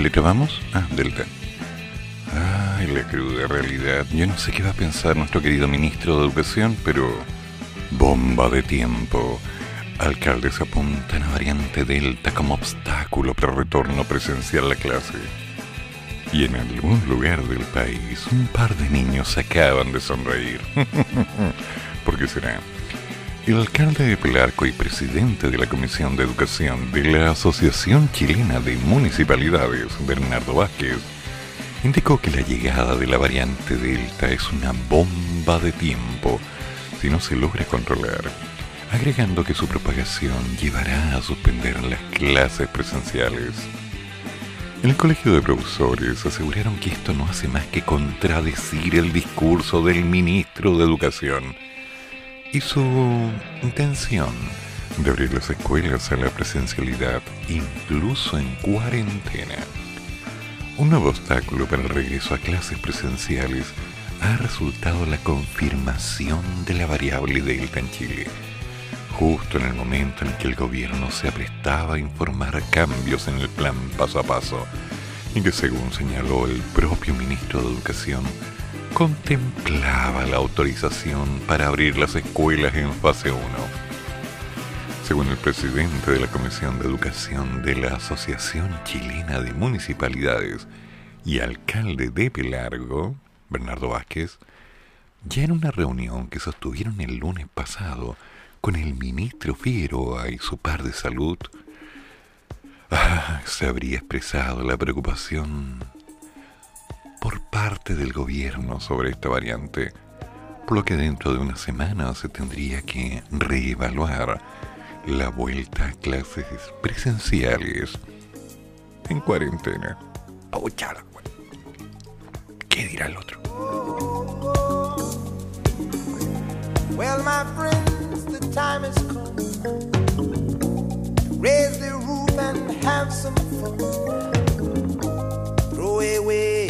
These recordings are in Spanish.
Mm, ¿En qué letra? Ah, Delta. Ay, la cruda realidad. Yo no sé qué va a pensar nuestro querido ministro de Educación, pero... Bomba de tiempo. Alcaldes apuntan a variante Delta como obstáculo para retorno presencial a la clase. Y en algún lugar del país, un par de niños acaban de sonreír. ¿Por qué será? El alcalde de Pelarco y presidente de la Comisión de Educación de la Asociación Chilena de Municipalidades, Bernardo Vázquez, indicó que la llegada de la variante Delta es una bomba de tiempo si no se logra controlar, agregando que su propagación llevará a suspender las clases presenciales. En el colegio de profesores aseguraron que esto no hace más que contradecir el discurso del ministro de Educación y su intención de abrir las escuelas a la presencialidad incluso en cuarentena. Un nuevo obstáculo para el regreso a clases presenciales ha resultado la confirmación de la variable Delta en Chile, justo en el momento en que el gobierno se aprestaba a informar cambios en el plan paso a paso, y que según señaló el propio ministro de Educación, contemplaba la autorización para abrir las escuelas en fase 1 según el presidente de la Comisión de Educación de la Asociación Chilena de Municipalidades y alcalde de Pelargo, Bernardo Vázquez, ya en una reunión que sostuvieron el lunes pasado con el ministro Figueroa y su par de salud, ah, se habría expresado la preocupación por parte del gobierno sobre esta variante, por lo que dentro de una semana se tendría que reevaluar la vuelta a clases presenciales en cuarentena. ¿Qué dirá el otro? Well, my friends, the time has come. Raise the roof and have some fun. Throw away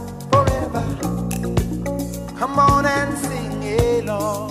Come on and sing along.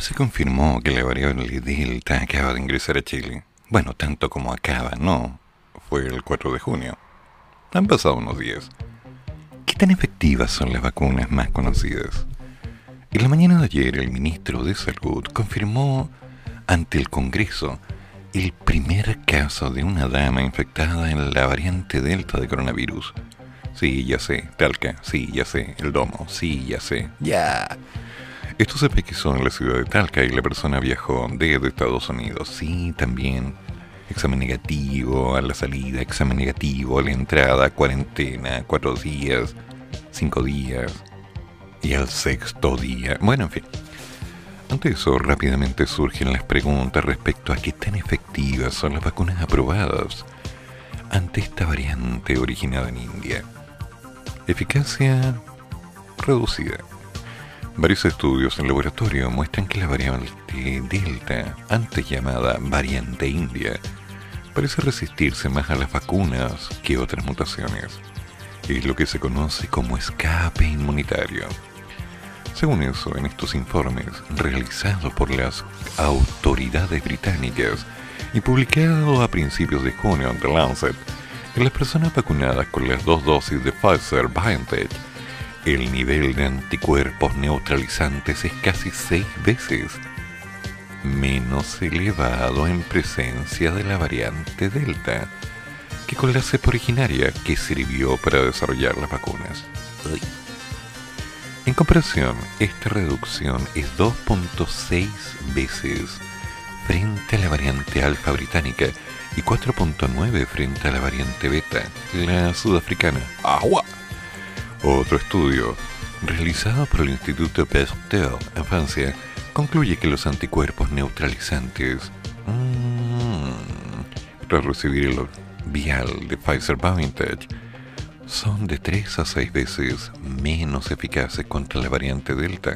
se confirmó que la variable Delta acaba de ingresar a Chile. Bueno, tanto como acaba, no. Fue el 4 de junio. Han pasado unos días. ¿Qué tan efectivas son las vacunas más conocidas? En la mañana de ayer, el ministro de Salud confirmó ante el Congreso el primer caso de una dama infectada en la variante Delta de coronavirus. Sí, ya sé, Talca, sí, ya sé, el domo, sí, ya sé, ya. Esto se pesquisó en la ciudad de Talca y la persona viajó desde Estados Unidos. Sí, también. Examen negativo a la salida, examen negativo a la entrada, cuarentena, cuatro días, cinco días y al sexto día. Bueno, en fin. Ante eso, rápidamente surgen las preguntas respecto a qué tan efectivas son las vacunas aprobadas ante esta variante originada en India. Eficacia reducida. Varios estudios en laboratorio muestran que la variante Delta, antes llamada variante India, parece resistirse más a las vacunas que otras mutaciones. Es lo que se conoce como escape inmunitario. Según eso, en estos informes realizados por las autoridades británicas y publicados a principios de junio en The Lancet, en las personas vacunadas con las dos dosis de Pfizer BioNTech el nivel de anticuerpos neutralizantes es casi seis veces menos elevado en presencia de la variante Delta que con la cepa originaria que sirvió para desarrollar las vacunas. En comparación, esta reducción es 2.6 veces frente a la variante alfa británica y 4.9 frente a la variante beta, la sudafricana. ¡Agua! Otro estudio, realizado por el Instituto Pasteur en Francia, concluye que los anticuerpos neutralizantes mmm, tras recibir el vial de Pfizer BioNTech son de 3 a 6 veces menos eficaces contra la variante Delta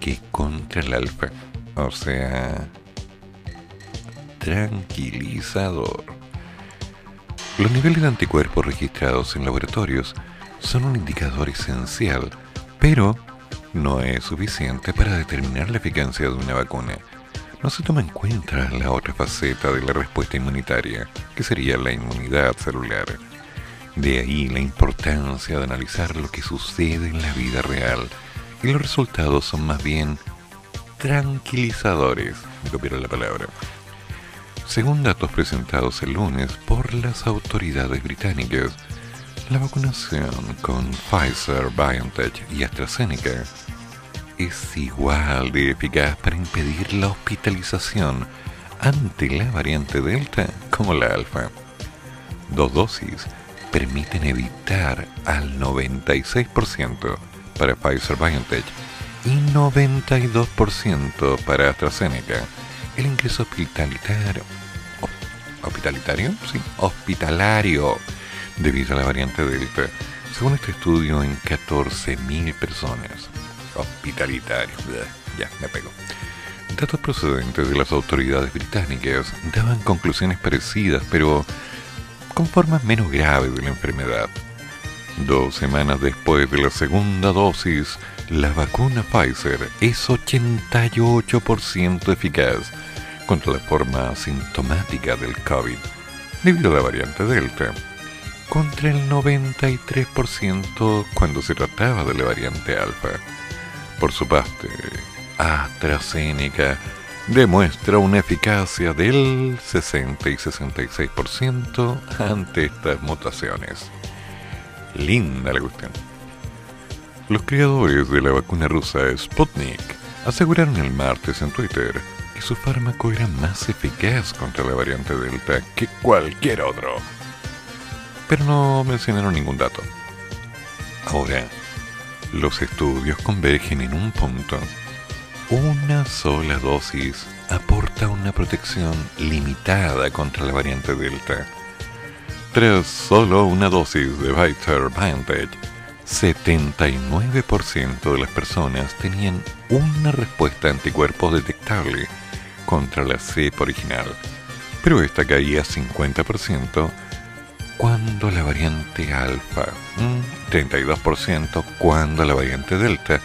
que contra el alfa. O sea, tranquilizador. Los niveles de anticuerpos registrados en laboratorios son un indicador esencial, pero no es suficiente para determinar la eficacia de una vacuna. No se toma en cuenta la otra faceta de la respuesta inmunitaria, que sería la inmunidad celular. De ahí la importancia de analizar lo que sucede en la vida real, y los resultados son más bien tranquilizadores, me la palabra. Según datos presentados el lunes por las autoridades británicas, la vacunación con Pfizer, BioNTech y AstraZeneca es igual de eficaz para impedir la hospitalización ante la variante Delta como la Alfa. Dos dosis permiten evitar al 96% para Pfizer BioNTech y 92% para AstraZeneca el ingreso hospitalitario. Hospitalario debido a la variante Delta. Según este estudio, en 14.000 personas. Hospitalitario. Ya, me pego. Datos procedentes de las autoridades británicas daban conclusiones parecidas, pero con formas menos graves de la enfermedad. Dos semanas después de la segunda dosis, la vacuna Pfizer es 88% eficaz contra la forma sintomática del COVID debido a la variante Delta, contra el 93% cuando se trataba de la variante Alfa. Por su parte, AstraZeneca demuestra una eficacia del 60 y 66% ante estas mutaciones. Linda la cuestión. Los creadores de la vacuna rusa Sputnik aseguraron el martes en Twitter que su fármaco era más eficaz contra la variante Delta que cualquier otro. Pero no mencionaron ningún dato. Ahora, los estudios convergen en un punto una sola dosis aporta una protección limitada contra la variante Delta. Tras solo una dosis de Pfizer BioNTech, 79% de las personas tenían una respuesta anticuerpos detectable contra la cepa original, pero esta caía 50% cuando la variante alfa, 32% cuando la variante delta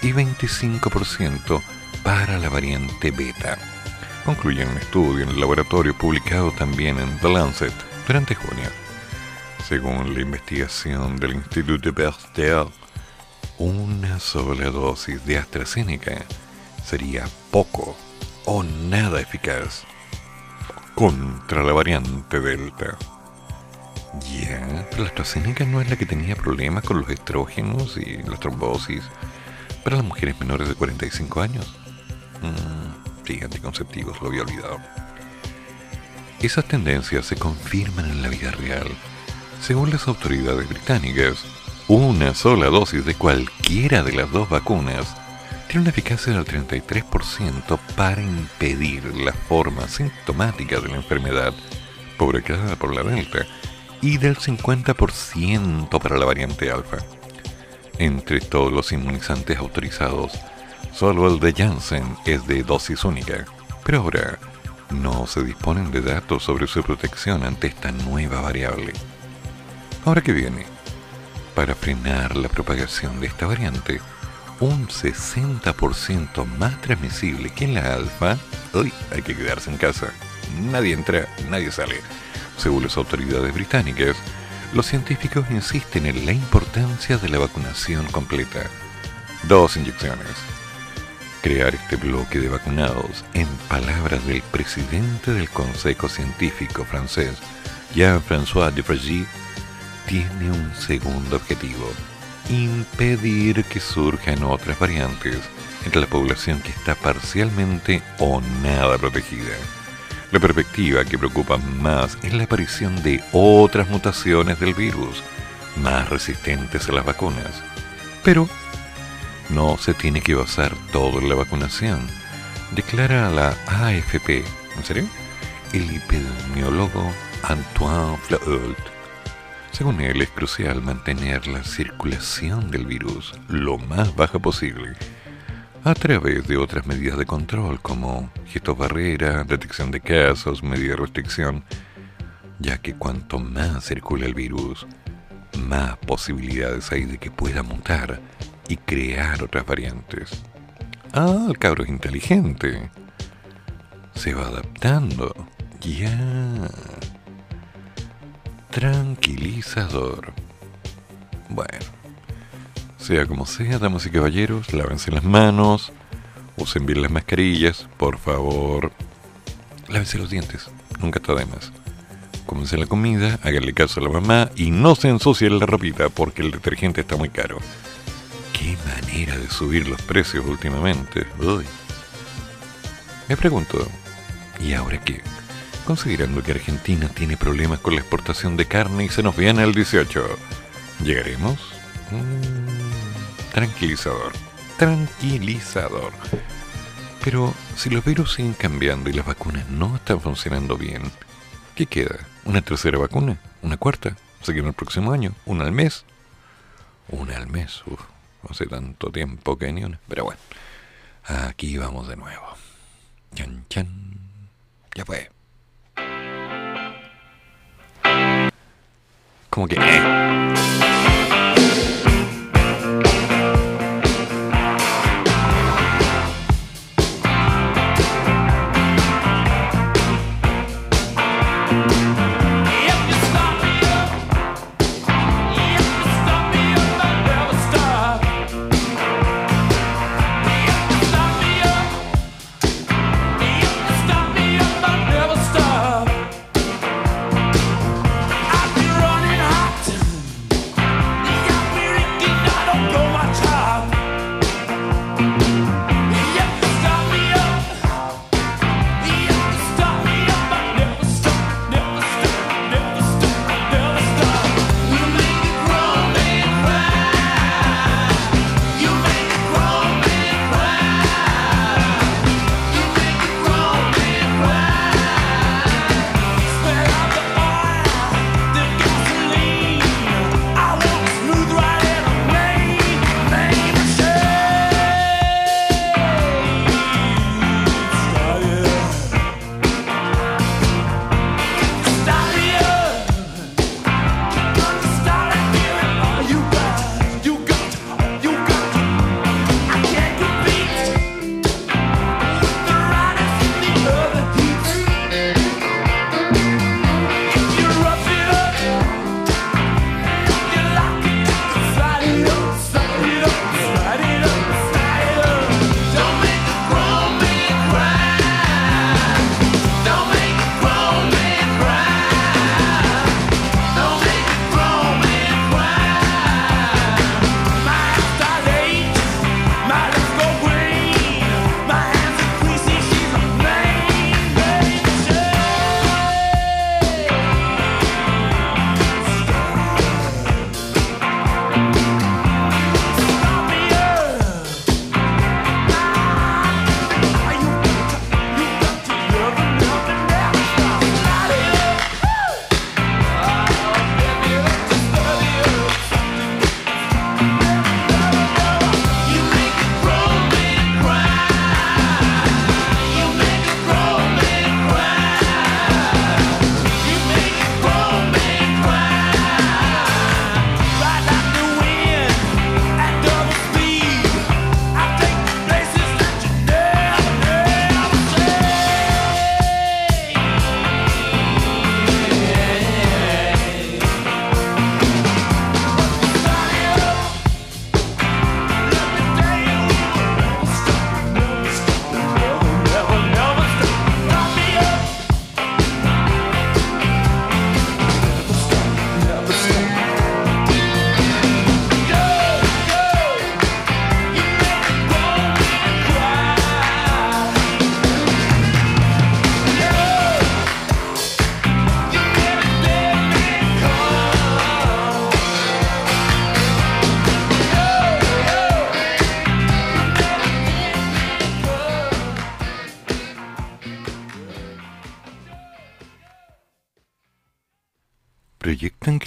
y 25% para la variante beta. Concluyen un estudio en el laboratorio publicado también en The Lancet durante junio. Según la investigación del Instituto Pasteur, una sola dosis de AstraZeneca sería poco o nada eficaz contra la variante Delta. Ya, pero la AstraZeneca no es la que tenía problemas con los estrógenos y las trombosis para las mujeres menores de 45 años. Mm, sí, anticonceptivos, lo había olvidado. Esas tendencias se confirman en la vida real. Según las autoridades británicas, una sola dosis de cualquiera de las dos vacunas tiene una eficacia del 33% para impedir la forma sintomática de la enfermedad provocada por la Delta y del 50% para la variante Alfa. Entre todos los inmunizantes autorizados, solo el de Janssen es de dosis única, pero ahora no se disponen de datos sobre su protección ante esta nueva variable. Ahora que viene, para frenar la propagación de esta variante, un 60% más transmisible que la alfa, hay que quedarse en casa. Nadie entra, nadie sale. Según las autoridades británicas, los científicos insisten en la importancia de la vacunación completa. Dos inyecciones. Crear este bloque de vacunados, en palabras del presidente del Consejo Científico francés, Jean-François Dufresne, tiene un segundo objetivo, impedir que surjan otras variantes entre la población que está parcialmente o nada protegida. La perspectiva que preocupa más es la aparición de otras mutaciones del virus, más resistentes a las vacunas. Pero no se tiene que basar todo en la vacunación, declara la AFP. ¿En serio? El epidemiólogo Antoine Flault. Según él, es crucial mantener la circulación del virus lo más baja posible a través de otras medidas de control como gestos barrera, detección de casos, medidas de restricción, ya que cuanto más circula el virus, más posibilidades hay de que pueda mutar y crear otras variantes. Ah, el cabro es inteligente. Se va adaptando. Ya. Tranquilizador. Bueno. Sea como sea, damas y caballeros, lávense las manos, usen bien las mascarillas, por favor. Lávense los dientes, nunca está de más. Cómense la comida, háganle caso a la mamá y no se ensucien la ropita porque el detergente está muy caro. qué manera de subir los precios últimamente. Me pregunto, ¿y ahora qué? Considerando que Argentina tiene problemas con la exportación de carne y se nos viene el 18, ¿llegaremos? Mm, tranquilizador, tranquilizador. Pero si los virus siguen cambiando y las vacunas no están funcionando bien, ¿qué queda? ¿Una tercera vacuna? ¿Una cuarta? ¿Seguir el próximo año? ¿Una al mes? Una al mes, Uf, hace tanto tiempo que ni una. Pero bueno, aquí vamos de nuevo. Chan, chan. Ya fue. Como que... Eh.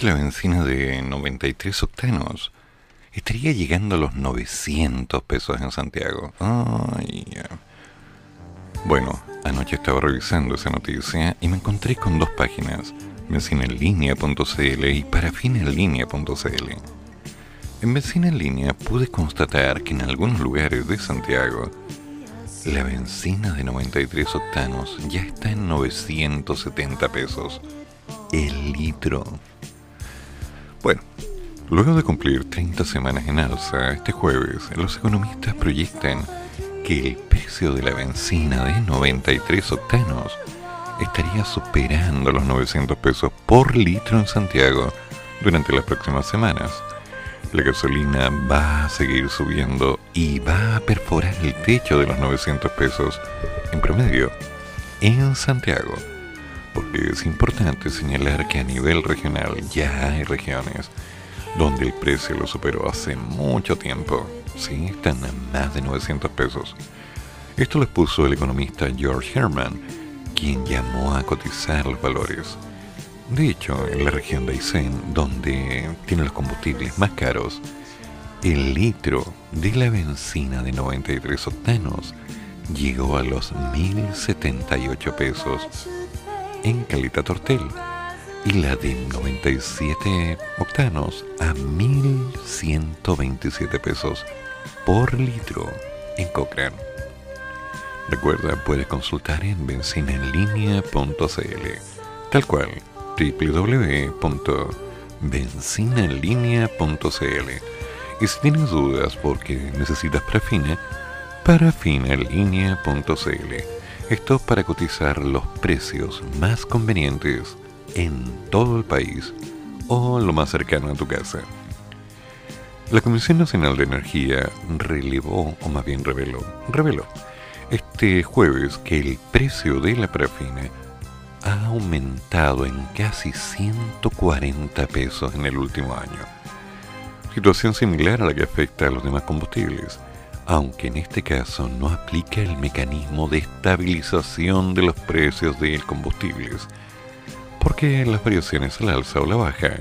La benzina de 93 octanos estaría llegando a los 900 pesos en Santiago. Bueno, anoche estaba revisando esa noticia y me encontré con dos páginas, benzinenlinea.cl y parafinenlinea.cl. En Benzina en línea pude constatar que en algunos lugares de Santiago la benzina de 93 octanos ya está en 970 pesos el litro. Bueno, luego de cumplir 30 semanas en alza, este jueves los economistas proyectan que el precio de la benzina de 93 octanos estaría superando los 900 pesos por litro en Santiago durante las próximas semanas. La gasolina va a seguir subiendo y va a perforar el techo de los 900 pesos en promedio en Santiago. Porque es importante señalar que a nivel regional ya hay regiones donde el precio lo superó hace mucho tiempo. Sí, están a más de 900 pesos. Esto lo expuso el economista George Herman, quien llamó a cotizar los valores. De hecho, en la región de Aysén, donde tiene los combustibles más caros, el litro de la benzina de 93 octanos llegó a los 1.078 pesos en Calita Tortel y la de 97 octanos a 1.127 pesos por litro en Cochrane. Recuerda, puedes consultar en benzinaenlinea.cl, tal cual www.benzinaenlinea.cl. Y si tienes dudas porque necesitas parafina, parafinaenlinea.cl. Esto para cotizar los precios más convenientes en todo el país o lo más cercano a tu casa. La Comisión Nacional de Energía relevó, o más bien reveló, reveló este jueves que el precio de la parafina ha aumentado en casi 140 pesos en el último año. Situación similar a la que afecta a los demás combustibles, aunque en este caso no aplica el mecanismo de estabilización de los precios de combustibles, porque las variaciones al alza o la baja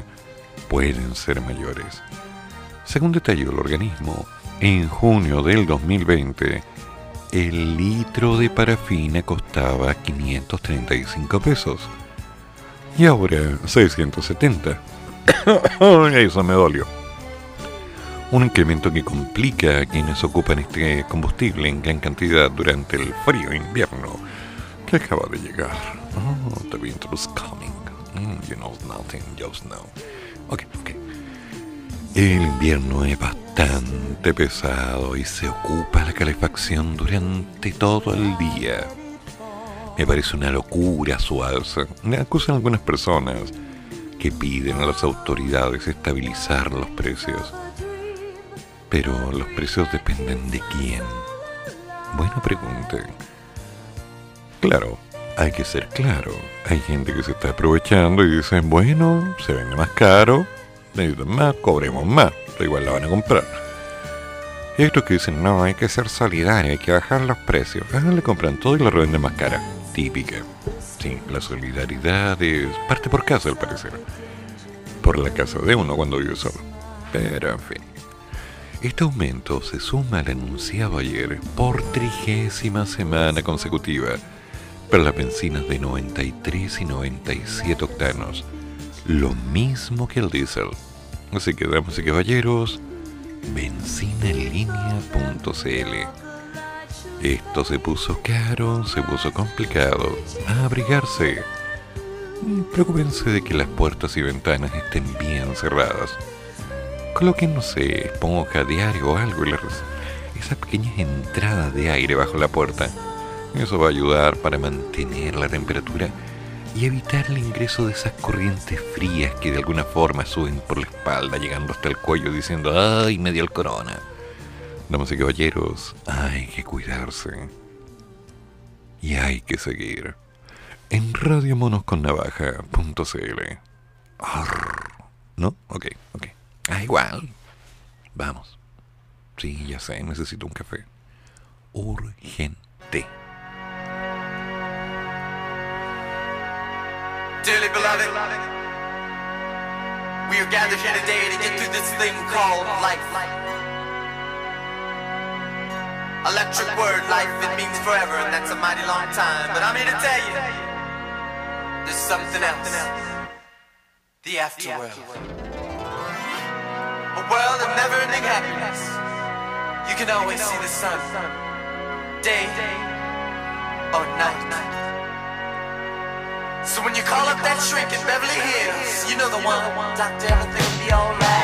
pueden ser mayores. Según detalló el organismo, en junio del 2020, el litro de parafina costaba 535 pesos y ahora 670. Eso me dolió. Un incremento que complica a quienes ocupan este combustible en gran cantidad durante el frío invierno que acaba de llegar. Oh, the winter is coming. Mm, you know nothing, just now. Ok, ok. El invierno es bastante pesado y se ocupa la calefacción durante todo el día. Me parece una locura su alza. Me acusan algunas personas que piden a las autoridades estabilizar los precios. Pero los precios dependen de quién. Buena pregunta. Claro, hay que ser claro. Hay gente que se está aprovechando y dice, bueno, se vende más caro, necesitan más, cobremos más, pero igual la van a comprar. Y otros que dicen, no, hay que ser solidario, hay que bajar los precios. Ah, le compran todo y la revenden más cara. Típica. Sí, la solidaridad es parte por casa, al parecer. Por la casa de uno cuando vive solo. Pero en fin. Este aumento se suma al anunciado ayer por trigésima semana consecutiva para las bencinas de 93 y 97 octanos lo mismo que el diésel. Así que, damas y caballeros, benzinenlinea.cl. Esto se puso caro, se puso complicado. A abrigarse. Preocúpense de que las puertas y ventanas estén bien cerradas. Coloquen, no sé, esponja diario o algo, esas pequeñas entradas de aire bajo la puerta. Eso va a ayudar para mantener la temperatura y evitar el ingreso de esas corrientes frías que de alguna forma suben por la espalda, llegando hasta el cuello diciendo, ¡ay, me dio el corona! Damas y caballeros, hay que cuidarse. Y hay que seguir en radiomonosconnavaja.cl. ¿No? Ok, ok. Ah, igual. Vamos. Sí, ya sé, necesito un café. Urgente. Dearly beloved, we are gathered here today to get through this thing called life. Electric word, life, it means forever, and that's a mighty long time. But I'm here to tell you, there's something else. The afterworld. A world of never-ending happiness. You can always see the sun, day or night. So when you call up that shrink in Beverly Hills, you know the one. Doctor, everything will be alright.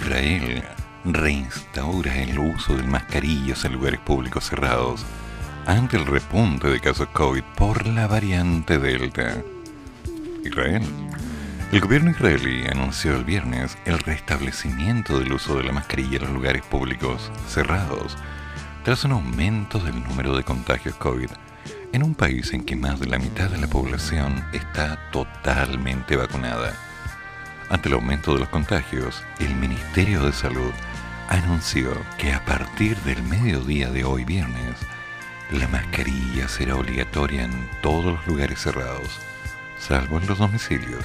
Israel reinstaura el uso de mascarillas en lugares públicos cerrados ante el repunte de casos COVID por la variante Delta. Israel. El gobierno israelí anunció el viernes el restablecimiento del uso de la mascarilla en los lugares públicos cerrados tras un aumento del número de contagios COVID en un país en que más de la mitad de la población está totalmente vacunada. Ante el aumento de los contagios, el Ministerio de Salud anunció que a partir del mediodía de hoy viernes, la mascarilla será obligatoria en todos los lugares cerrados, salvo en los domicilios.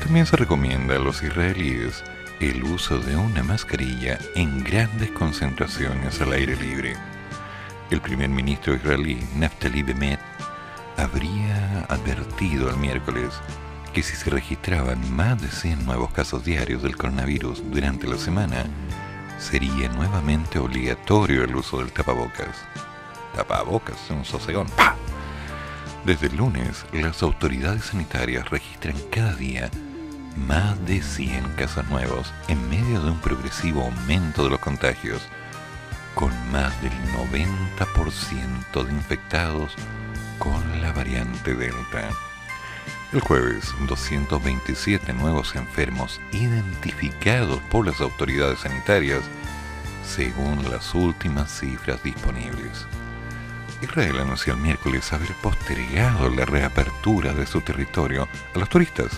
También se recomienda a los israelíes el uso de una mascarilla en grandes concentraciones al aire libre el primer ministro israelí, Naftali Bennett, habría advertido el miércoles que si se registraban más de 100 nuevos casos diarios del coronavirus durante la semana, sería nuevamente obligatorio el uso del tapabocas. Tapabocas, un sosegón. Desde el lunes, las autoridades sanitarias registran cada día más de 100 casos nuevos en medio de un progresivo aumento de los contagios con más del 90% de infectados con la variante Delta. El jueves, 227 nuevos enfermos identificados por las autoridades sanitarias, según las últimas cifras disponibles. Israel anunció el miércoles haber postergado la reapertura de su territorio a los turistas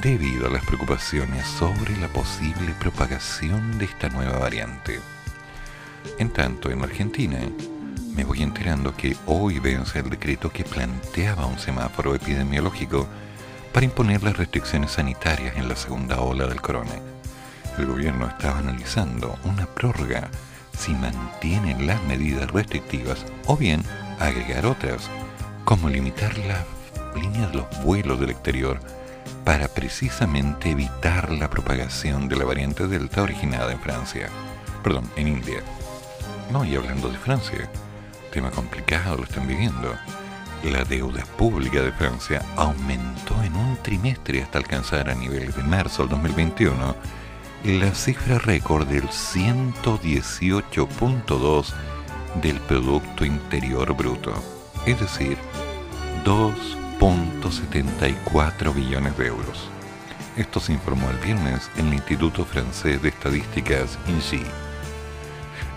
debido a las preocupaciones sobre la posible propagación de esta nueva variante. En tanto, en Argentina, me voy enterando que hoy vence el decreto que planteaba un semáforo epidemiológico para imponer las restricciones sanitarias en la segunda ola del corona. El gobierno estaba analizando una prórroga si mantiene las medidas restrictivas o bien agregar otras, como limitar la línea de los vuelos del exterior para precisamente evitar la propagación de la variante Delta originada en Francia, perdón, en India. No, y hablando de Francia, tema complicado, lo están viviendo. la deuda pública de Francia aumentó en un trimestre hasta alcanzar a niveles de marzo del 2021 la cifra récord del 118.2 del Producto Interior Bruto, es decir, 2.74 billones de euros. Esto se informó el viernes en el Instituto Francés de Estadísticas INSEE.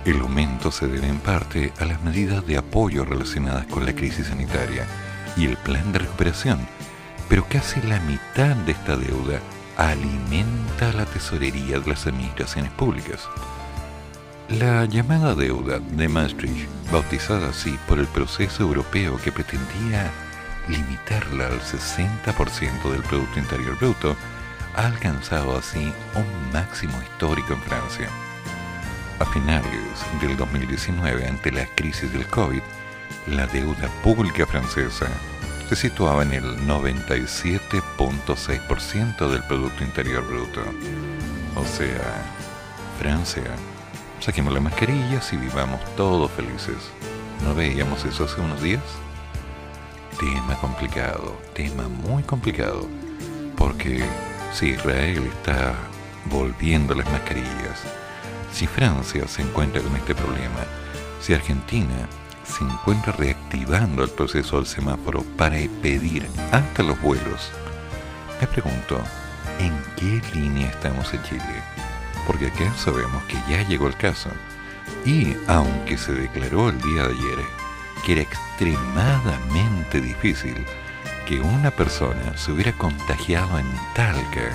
El aumento se debe en parte a las medidas de apoyo relacionadas con la crisis sanitaria y el plan de recuperación, pero casi la mitad de esta deuda alimenta la tesorería de las administraciones públicas. La llamada deuda de Maastricht, bautizada así por el proceso europeo que pretendía limitarla al 60% del Producto Interior Bruto, ha alcanzado así un máximo histórico en Francia. A finales del 2019, ante la crisis del COVID, la deuda pública francesa se situaba en el 97.6% del Producto Interior Bruto. O sea, Francia, saquemos las mascarillas y vivamos todos felices. ¿No veíamos eso hace unos días? Tema complicado, tema muy complicado, porque si Israel está volviendo las mascarillas, si Francia se encuentra con este problema, si Argentina se encuentra reactivando el proceso del semáforo para pedir hasta los vuelos, me pregunto, ¿en qué línea estamos en Chile? Porque acá sabemos que ya llegó el caso. Y aunque se declaró el día de ayer que era extremadamente difícil que una persona se hubiera contagiado en Talca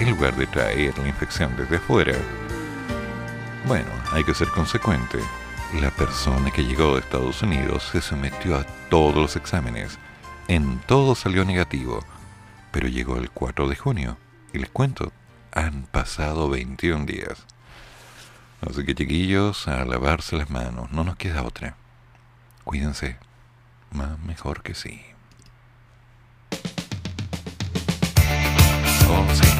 en lugar de traer la infección desde afuera, bueno, hay que ser consecuente. La persona que llegó de Estados Unidos se sometió a todos los exámenes. En todo salió negativo. Pero llegó el 4 de junio. Y les cuento, han pasado 21 días. Así que chiquillos, a lavarse las manos. No nos queda otra. Cuídense. Más mejor que sí. 11.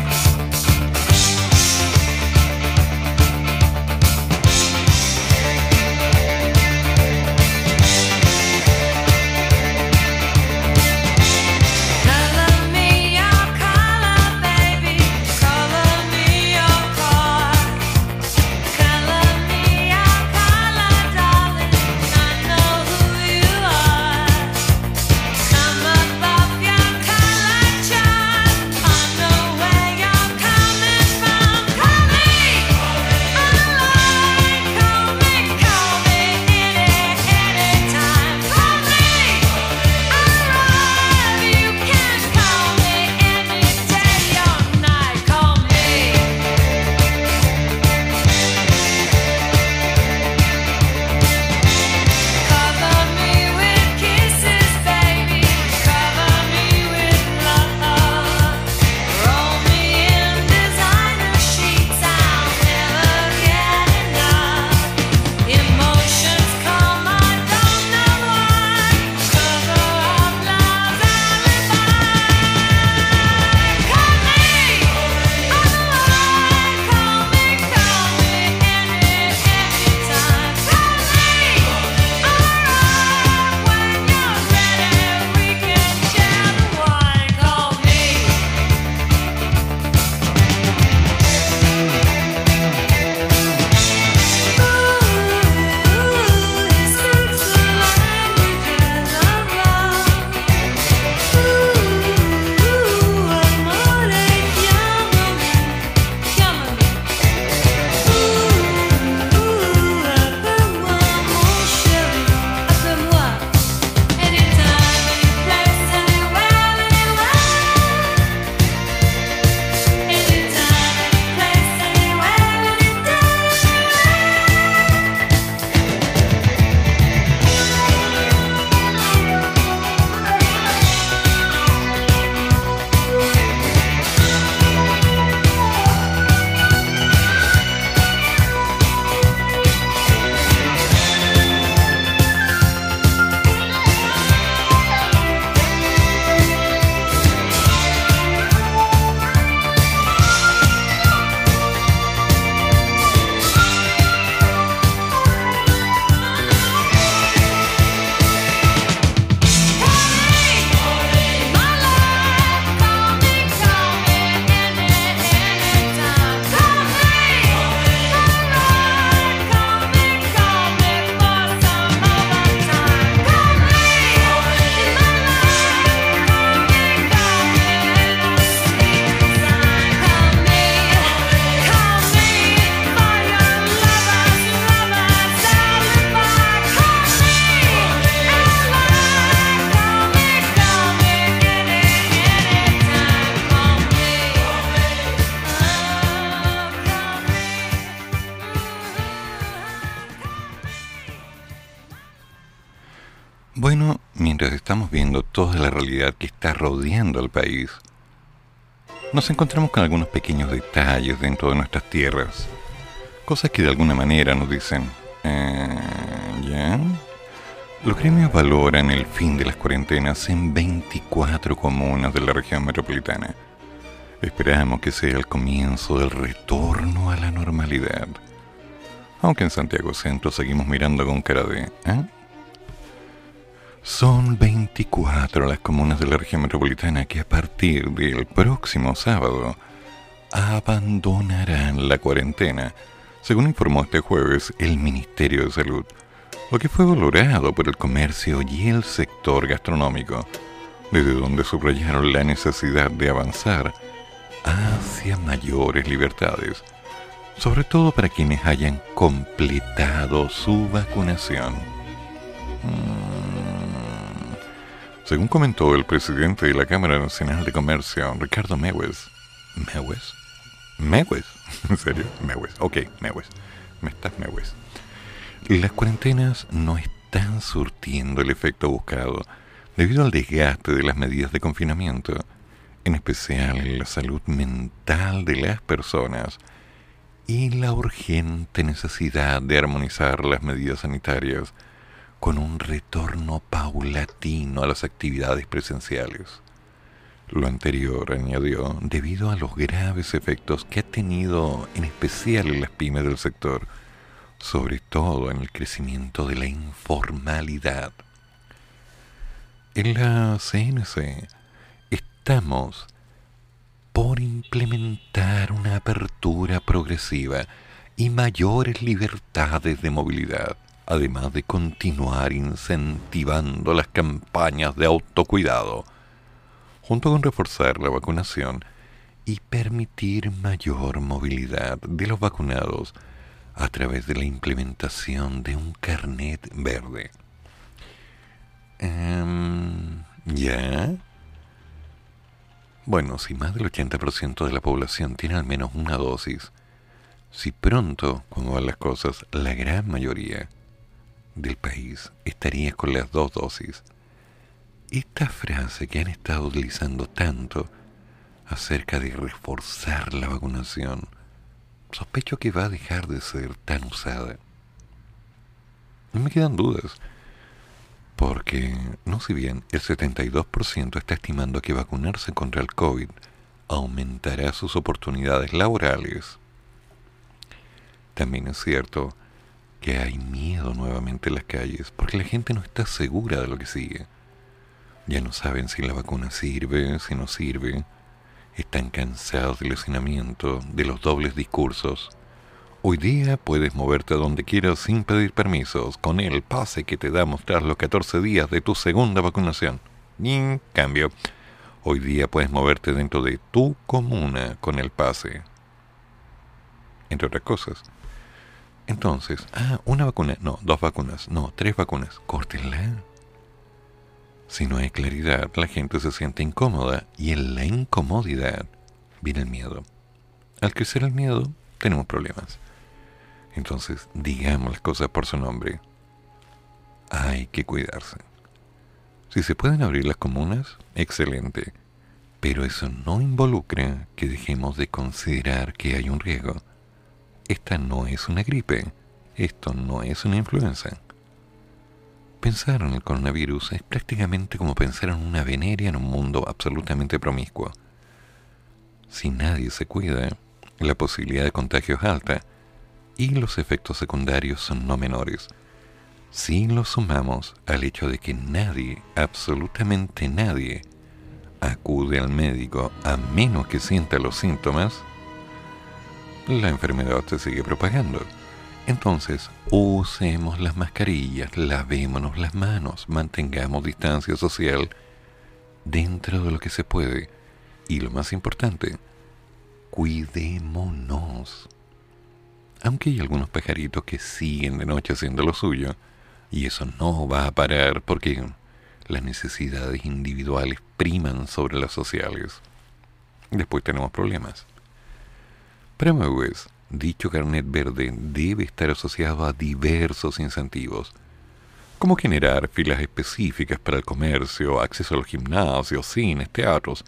Rodeando al país, nos encontramos con algunos pequeños detalles dentro de nuestras tierras. Cosas que de alguna manera nos dicen, eh, ¿ya? Los gremios valoran el fin de las cuarentenas en 24 comunas de la región metropolitana. Esperamos que sea el comienzo del retorno a la normalidad. Aunque en Santiago Centro seguimos mirando con cara de... ¿eh? Son 24 las comunas de la región metropolitana que a partir del próximo sábado abandonarán la cuarentena, según informó este jueves el Ministerio de Salud, lo que fue valorado por el comercio y el sector gastronómico, desde donde subrayaron la necesidad de avanzar hacia mayores libertades, sobre todo para quienes hayan completado su vacunación. Mm. Según comentó el presidente de la Cámara Nacional de Comercio, Ricardo Mewes. ¿Mewes? ¿Mewes? ¿En serio? Mewes. Ok, Mewes. Me estás Mewes. Las cuarentenas no están surtiendo el efecto buscado debido al desgaste de las medidas de confinamiento, en especial la salud mental de las personas y la urgente necesidad de armonizar las medidas sanitarias con un retorno paulatino a las actividades presenciales. Lo anterior, añadió, debido a los graves efectos que ha tenido en especial en las pymes del sector, sobre todo en el crecimiento de la informalidad. En la CNC estamos por implementar una apertura progresiva y mayores libertades de movilidad además de continuar incentivando las campañas de autocuidado, junto con reforzar la vacunación y permitir mayor movilidad de los vacunados a través de la implementación de un carnet verde. Em, ¿Ya? Bueno, si más del 80% de la población tiene al menos una dosis, si pronto, como van las cosas, la gran mayoría del país estaría con las dos dosis. Esta frase que han estado utilizando tanto acerca de reforzar la vacunación, sospecho que va a dejar de ser tan usada. No me quedan dudas, porque no si bien el 72% está estimando que vacunarse contra el COVID aumentará sus oportunidades laborales, también es cierto que hay miedo nuevamente en las calles, porque la gente no está segura de lo que sigue. Ya no saben si la vacuna sirve, si no sirve. Están cansados del hacinamiento, de los dobles discursos. Hoy día puedes moverte a donde quieras sin pedir permisos, con el pase que te damos tras los 14 días de tu segunda vacunación. Y en cambio, hoy día puedes moverte dentro de tu comuna con el pase. Entre otras cosas. Entonces, ah, una vacuna, no, dos vacunas, no, tres vacunas, córtenla. Si no hay claridad, la gente se siente incómoda y en la incomodidad viene el miedo. Al crecer el miedo, tenemos problemas. Entonces, digamos las cosas por su nombre. Hay que cuidarse. Si se pueden abrir las comunas, excelente. Pero eso no involucra que dejemos de considerar que hay un riesgo esta no es una gripe, esto no es una influenza. Pensar en el coronavirus es prácticamente como pensar en una veneria en un mundo absolutamente promiscuo. Si nadie se cuida, la posibilidad de contagio es alta y los efectos secundarios son no menores. Si lo sumamos al hecho de que nadie, absolutamente nadie, acude al médico a menos que sienta los síntomas, la enfermedad se sigue propagando. Entonces, usemos las mascarillas, lavémonos las manos, mantengamos distancia social dentro de lo que se puede. Y lo más importante, cuidémonos. Aunque hay algunos pajaritos que siguen de noche haciendo lo suyo, y eso no va a parar porque las necesidades individuales priman sobre las sociales. Después tenemos problemas. Dicho carnet verde debe estar asociado a diversos incentivos, como generar filas específicas para el comercio, acceso a los gimnasios, cines, teatros,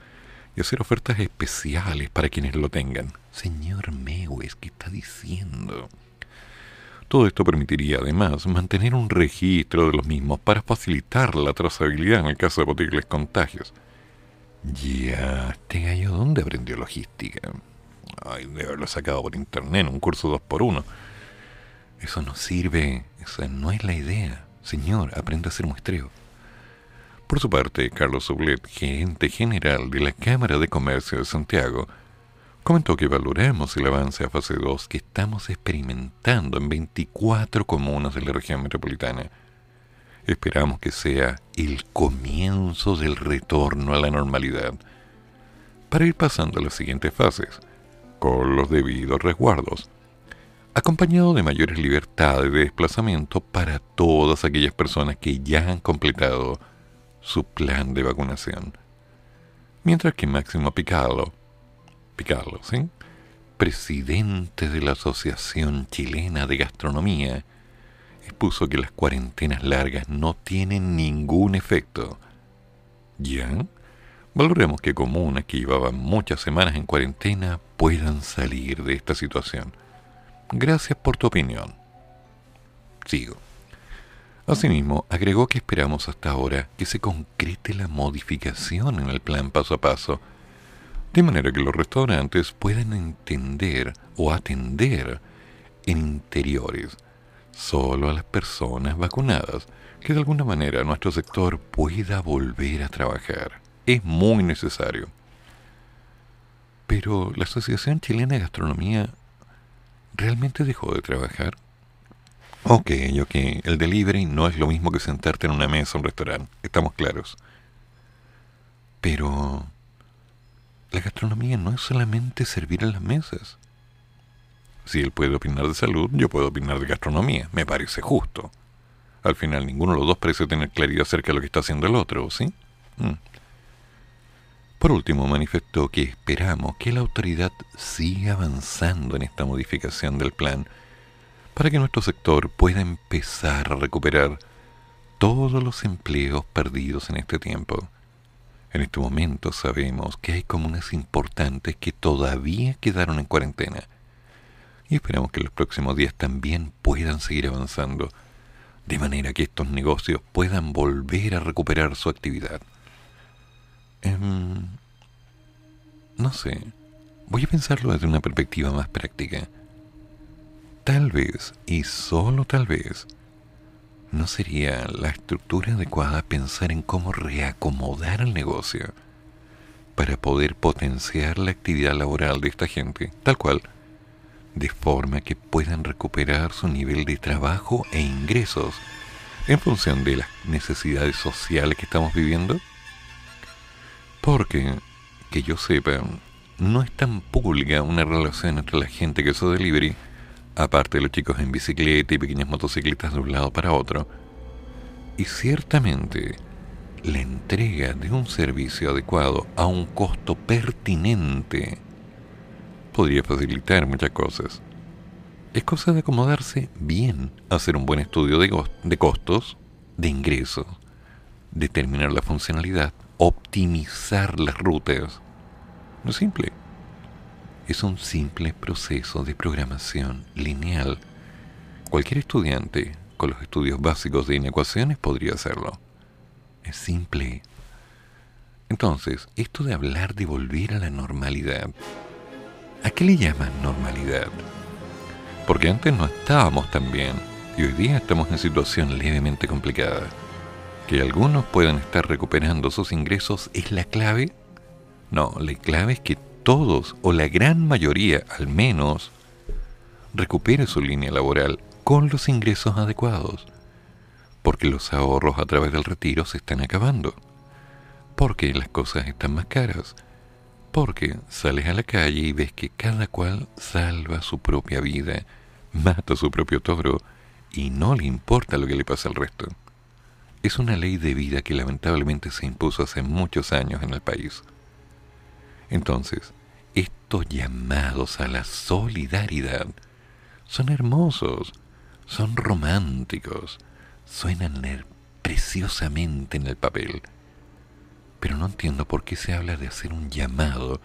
y hacer ofertas especiales para quienes lo tengan. Señor Mewes, ¿qué está diciendo? Todo esto permitiría además mantener un registro de los mismos para facilitar la trazabilidad en el caso de posibles contagios. Ya, este gallo, ¿dónde aprendió logística? Ay, de haberlo sacado por internet un curso 2x1. Eso no sirve, esa no es la idea. Señor, aprenda a hacer muestreo. Por su parte, Carlos Sublet, gerente general de la Cámara de Comercio de Santiago, comentó que valoramos el avance a fase 2 que estamos experimentando en 24 comunas de la región metropolitana. Esperamos que sea el comienzo del retorno a la normalidad para ir pasando a las siguientes fases, los debidos resguardos, acompañado de mayores libertades de desplazamiento para todas aquellas personas que ya han completado su plan de vacunación. Mientras que Máximo Picalo, Picalo, ¿sí? presidente de la Asociación Chilena de Gastronomía, expuso que las cuarentenas largas no tienen ningún efecto. ¿Ya? Valoremos que comunas que llevaban muchas semanas en cuarentena puedan salir de esta situación. Gracias por tu opinión. Sigo. Asimismo, agregó que esperamos hasta ahora que se concrete la modificación en el plan paso a paso de manera que los restaurantes puedan entender o atender en interiores solo a las personas vacunadas, que de alguna manera nuestro sector pueda volver a trabajar. Es muy necesario. Pero la Asociación Chilena de Gastronomía realmente dejó de trabajar. Ok, ok, el delivery no es lo mismo que sentarte en una mesa en un restaurante, estamos claros. Pero la gastronomía no es solamente servir en las mesas. Si él puede opinar de salud, yo puedo opinar de gastronomía. Me parece justo. Al final, ninguno de los dos parece tener claridad acerca de lo que está haciendo el otro, ¿sí? Mm. Por último, manifestó que esperamos que la autoridad siga avanzando en esta modificación del plan para que nuestro sector pueda empezar a recuperar todos los empleos perdidos en este tiempo en este momento sabemos que hay comunas importantes que todavía quedaron en cuarentena y esperamos que los próximos días también puedan seguir avanzando de manera que estos negocios puedan volver a recuperar su actividad. Em, no sé, voy a pensarlo desde una perspectiva más práctica. Tal vez, y solo tal vez, ¿No sería la estructura adecuada pensar en cómo reacomodar el negocio para poder potenciar la actividad laboral de esta gente, tal cual, de forma que puedan recuperar su nivel de trabajo e ingresos en función de las necesidades sociales que estamos viviendo? Porque, que yo sepa, no es tan pública una relación entre la gente que hace delivery aparte de los chicos en bicicleta y pequeñas motocicletas de un lado para otro, y ciertamente la entrega de un servicio adecuado a un costo pertinente podría facilitar muchas cosas. Es cosa de acomodarse bien, hacer un buen estudio de, de costos, de ingresos, determinar la funcionalidad, optimizar las rutas. No es simple es un simple proceso de programación lineal. Cualquier estudiante con los estudios básicos de inecuaciones podría hacerlo. Es simple. Entonces, esto de hablar de volver a la normalidad, ¿a qué le llaman normalidad? Porque antes no estábamos tan bien y hoy día estamos en situación levemente complicada. Que algunos puedan estar recuperando sus ingresos es la clave. No, la clave es que todos, o la gran mayoría al menos, recupere su línea laboral con los ingresos adecuados, porque los ahorros a través del retiro se están acabando, porque las cosas están más caras, porque sales a la calle y ves que cada cual salva su propia vida, mata su propio toro y no le importa lo que le pasa al resto. Es una ley de vida que lamentablemente se impuso hace muchos años en el país. Entonces, estos llamados a la solidaridad son hermosos, son románticos, suenan preciosamente en el papel, pero no entiendo por qué se habla de hacer un llamado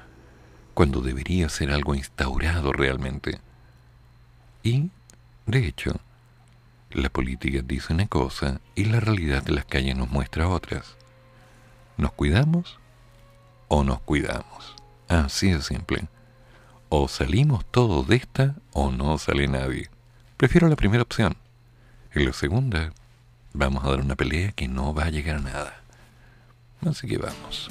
cuando debería ser algo instaurado realmente. Y, de hecho, la política dice una cosa y la realidad de las calles nos muestra otras. ¿Nos cuidamos o nos cuidamos? Así de simple. O salimos todos de esta o no sale nadie. Prefiero la primera opción. En la segunda, vamos a dar una pelea que no va a llegar a nada. Así que vamos.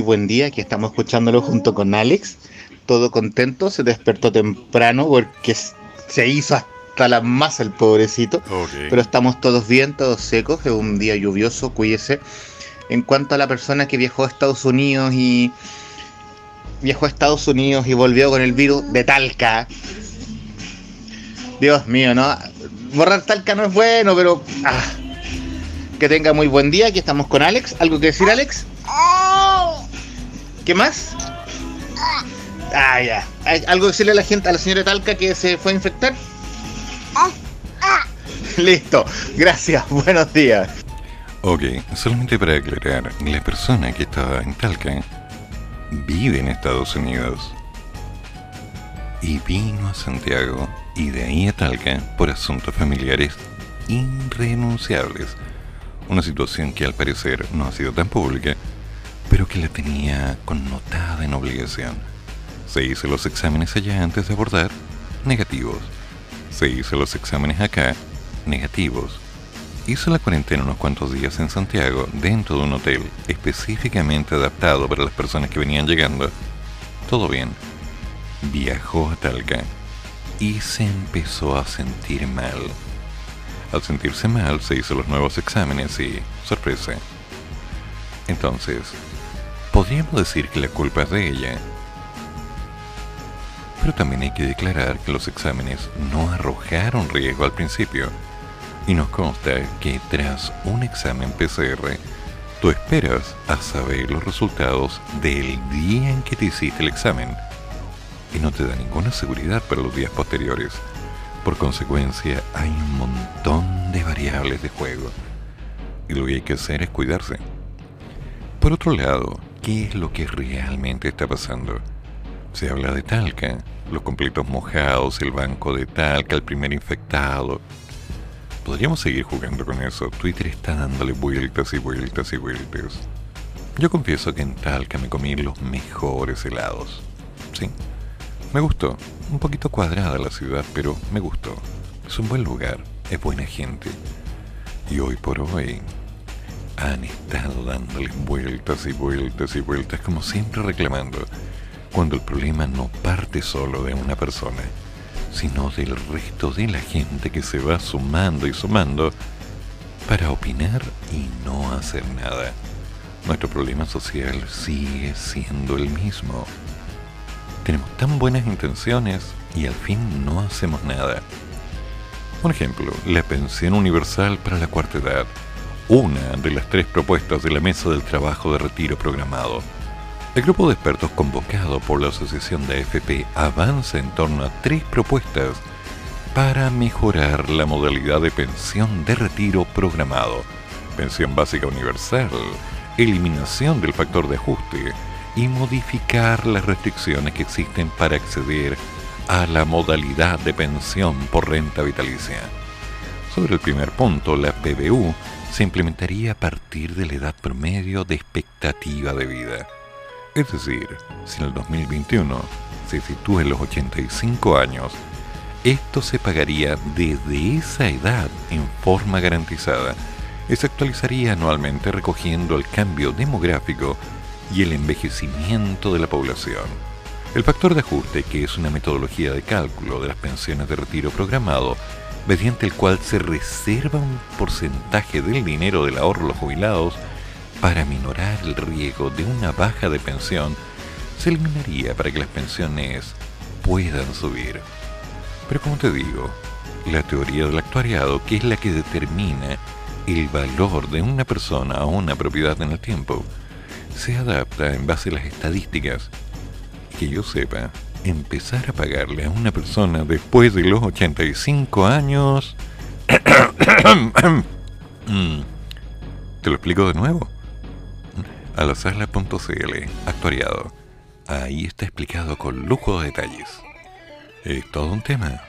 Muy buen día, aquí estamos escuchándolo junto con Alex, todo contento, se despertó temprano porque se hizo hasta la masa el pobrecito, pero estamos todos bien, todos secos, es un día lluvioso, cuídese. En cuanto a la persona que viajó a Estados Unidos y viajó a Estados Unidos y volvió con el virus de Talca, Dios mío, ¿no? Borrar Talca no es bueno, pero... Ah, que tenga muy buen día, aquí estamos con Alex. ¿Algo que decir, Alex? ¿Qué más? Ah, ya. ¿Algo decirle a la gente, a la señora Talca que se fue a infectar? Listo. Gracias. Buenos días. Ok, solamente para aclarar, la persona que estaba en Talca vive en Estados Unidos y vino a Santiago y de ahí a Talca por asuntos familiares irrenunciables. Una situación que al parecer no ha sido tan pública pero que la tenía connotada en obligación. Se hizo los exámenes allá antes de abordar, negativos. Se hizo los exámenes acá, negativos. Hizo la cuarentena unos cuantos días en Santiago, dentro de un hotel específicamente adaptado para las personas que venían llegando. Todo bien. Viajó a Talca y se empezó a sentir mal. Al sentirse mal, se hizo los nuevos exámenes y, sorpresa. Entonces, Podríamos decir que la culpa es de ella. Pero también hay que declarar que los exámenes no arrojaron riesgo al principio. Y nos consta que tras un examen PCR Tú esperas a saber los resultados del día en que te hiciste el examen y no te da ninguna seguridad para los días posteriores. Por consecuencia, hay un montón de variables de juego y lo que hay que hacer es cuidarse. Por otro lado, ¿qué es lo que realmente está pasando? Se habla de Talca, los completos mojados, el banco de Talca, el primer infectado. Podríamos seguir jugando con eso. Twitter está dándole vueltas y vueltas y vueltas. Yo confieso que en Talca me comí los mejores helados. Sí, me gustó. Un poquito cuadrada la ciudad, pero me gustó. Es un buen lugar, es buena gente. Y hoy por hoy han estado dándole vueltas y vueltas y vueltas, como siempre reclamando cuando el problema no parte solo de una persona, sino del resto de la gente que se va sumando y sumando para opinar y no hacer nada. Nuestro problema social sigue siendo el mismo. Tenemos tan buenas intenciones y al fin no hacemos nada. Por ejemplo, la pensión universal para la cuarta edad, una de las tres propuestas de la mesa del trabajo de retiro programado el grupo de expertos convocado por la Asociación de AFP avanza en torno a tres propuestas para mejorar la modalidad de pensión de retiro programado, pensión básica universal, eliminación del factor de ajuste y modificar las restricciones que existen para acceder a la modalidad de pensión por renta vitalicia. Sobre el primer punto, la PBU se implementaría a partir de la edad promedio de expectativa de vida. Es decir, si en el 2021 se sitúa en los 85 años, esto se pagaría desde esa edad en forma garantizada y se actualizaría anualmente recogiendo el cambio demográfico y el envejecimiento de la población. El factor de ajuste, que es una metodología de cálculo de las pensiones de retiro programado, mediante el cual se reserva un porcentaje del dinero del ahorro de los jubilados para minorar el riesgo de una baja de pensión, se eliminaría para que las pensiones puedan subir. Pero como te digo, la teoría del actuariado, que es la que determina el valor de una persona o una propiedad en el tiempo, se adapta en base a las estadísticas. Que yo sepa, empezar a pagarle a una persona después de los 85 años... Mm. ¿Te lo explico de nuevo? a la sala.cl, actuariado. Ahí está explicado con lujo de detalles. Es todo un tema.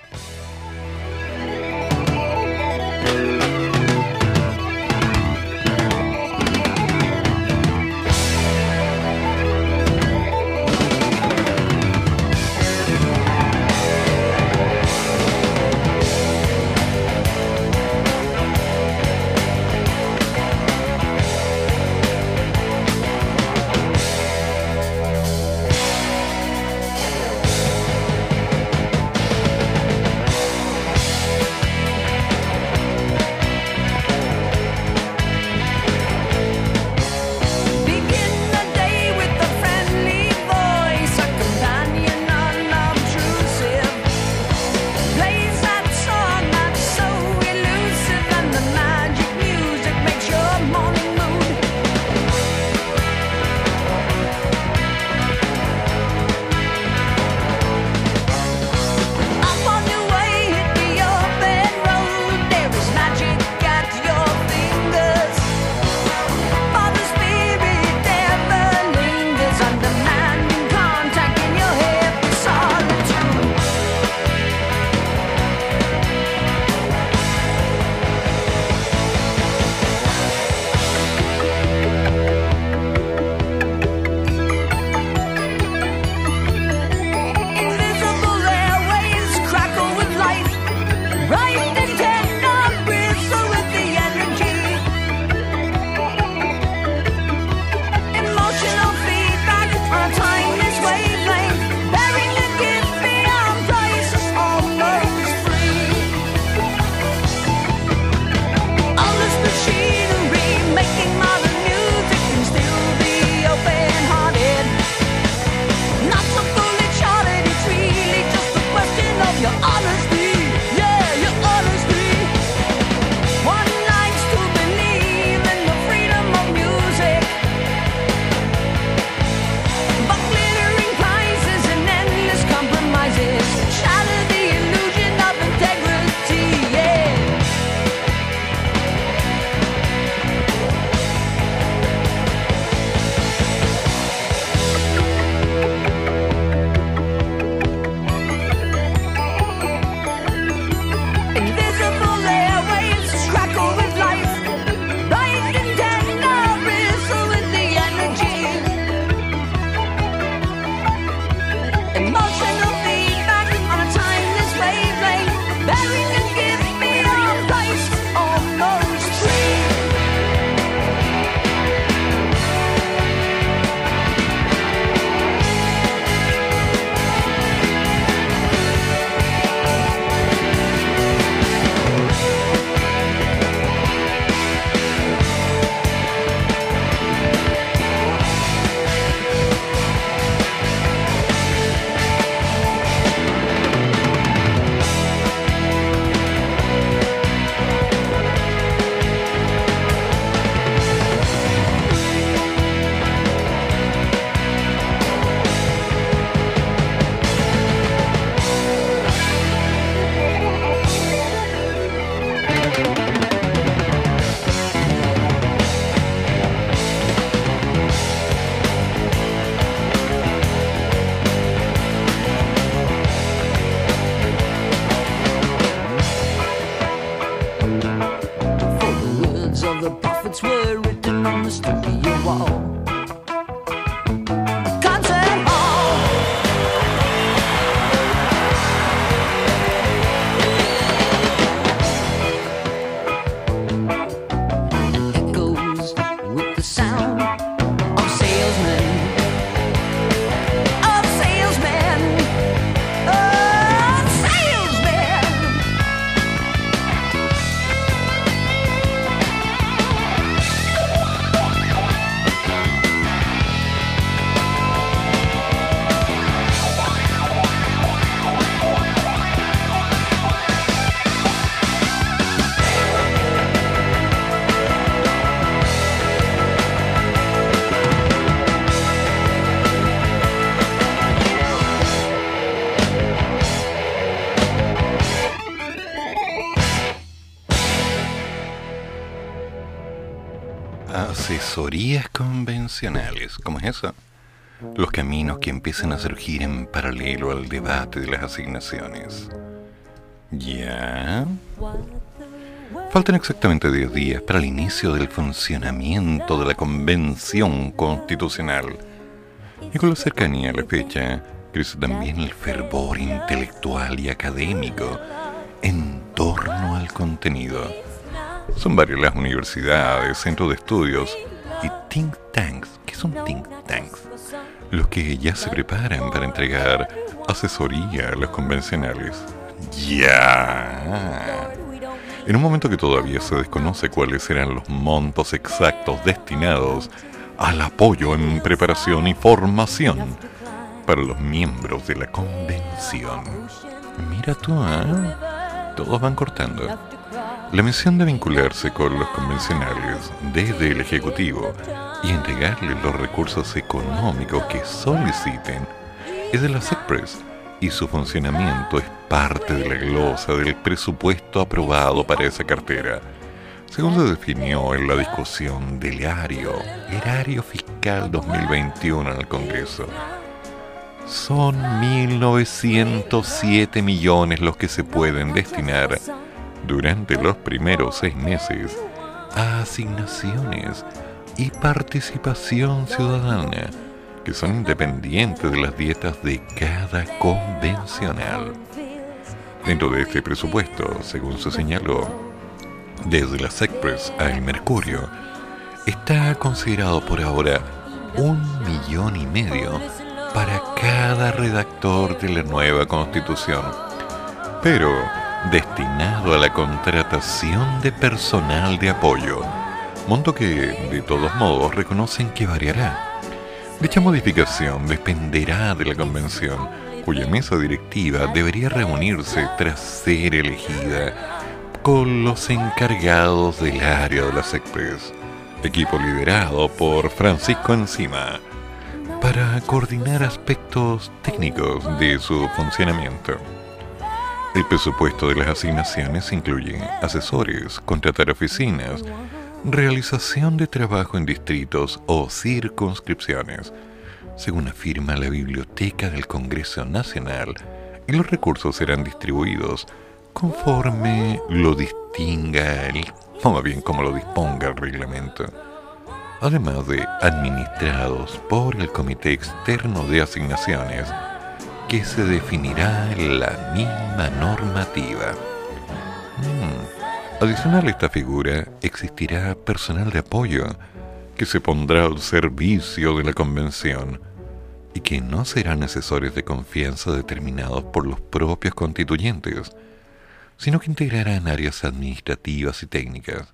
¿Cómo es eso? Los caminos que empiezan a surgir en paralelo al debate de las asignaciones. ¿Ya? Faltan exactamente 10 días para el inicio del funcionamiento de la Convención Constitucional. Y con la cercanía a la fecha, crece también el fervor intelectual y académico en torno al contenido. Son varias las universidades, centros de estudios y think tanks. ¿Qué son think tanks? Los que ya se preparan para entregar asesoría a los convencionales. Ya. En un momento que todavía se desconoce cuáles serán los montos exactos destinados al apoyo en preparación y formación para los miembros de la convención. Mira tú, ¿eh? Todos van cortando. La misión de vincularse con los convencionales desde el Ejecutivo y entregarles los recursos económicos que soliciten es de la SECPRES y su funcionamiento es parte de la glosa del presupuesto aprobado para esa cartera, según se definió en la discusión del erario, erario fiscal 2021 en el Congreso. Son 1.907 millones los que se pueden destinar durante los primeros seis meses a asignaciones y participación ciudadana que son independientes de las dietas de cada convencional. Dentro de este presupuesto, según se señaló, desde la SECPRES al Mercurio, está considerado por ahora un millón y medio para cada redactor de la nueva constitución. Pero destinado a la contratación de personal de apoyo, monto que, de todos modos, reconocen que variará. Dicha modificación dependerá de la convención, cuya mesa directiva debería reunirse tras ser elegida con los encargados del área de las EXPRES, equipo liderado por Francisco Encima, para coordinar aspectos técnicos de su funcionamiento. El presupuesto de las asignaciones incluye asesores, contratar oficinas, realización de trabajo en distritos o circunscripciones, según afirma la Biblioteca del Congreso Nacional, y los recursos serán distribuidos conforme lo distinga el, o más bien como lo disponga el reglamento, además de administrados por el Comité Externo de Asignaciones, que se definirá en la misma normativa. Hmm. Adicional a esta figura, existirá personal de apoyo que se pondrá al servicio de la convención y que no serán asesores de confianza determinados por los propios constituyentes, sino que integrarán áreas administrativas y técnicas.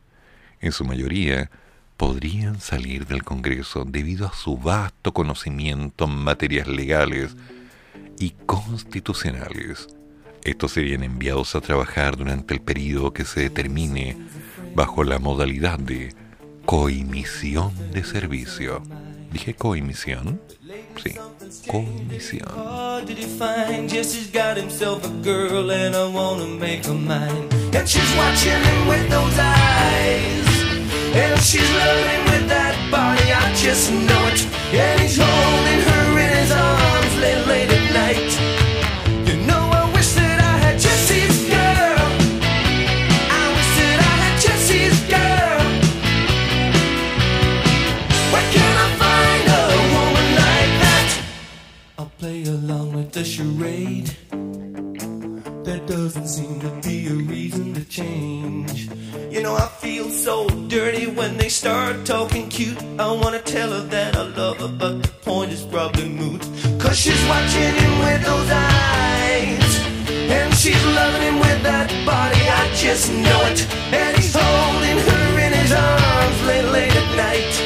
En su mayoría, podrían salir del Congreso debido a su vasto conocimiento en materias legales y constitucionales. Estos serían enviados a trabajar durante el periodo que se determine bajo la modalidad de coimisión de servicio. ¿Dije coimisión? Sí, girl and she's loving with that body, I just know it. And he's holding her in his arms late, late the charade. There doesn't seem to be a reason to change. You know, I feel so dirty when they start talking cute. I wanna tell her that I love her, but the point is probably moot. Cause she's watching him with those eyes. And she's loving him with that body, I just know it. And he's holding her in his arms late, late at night.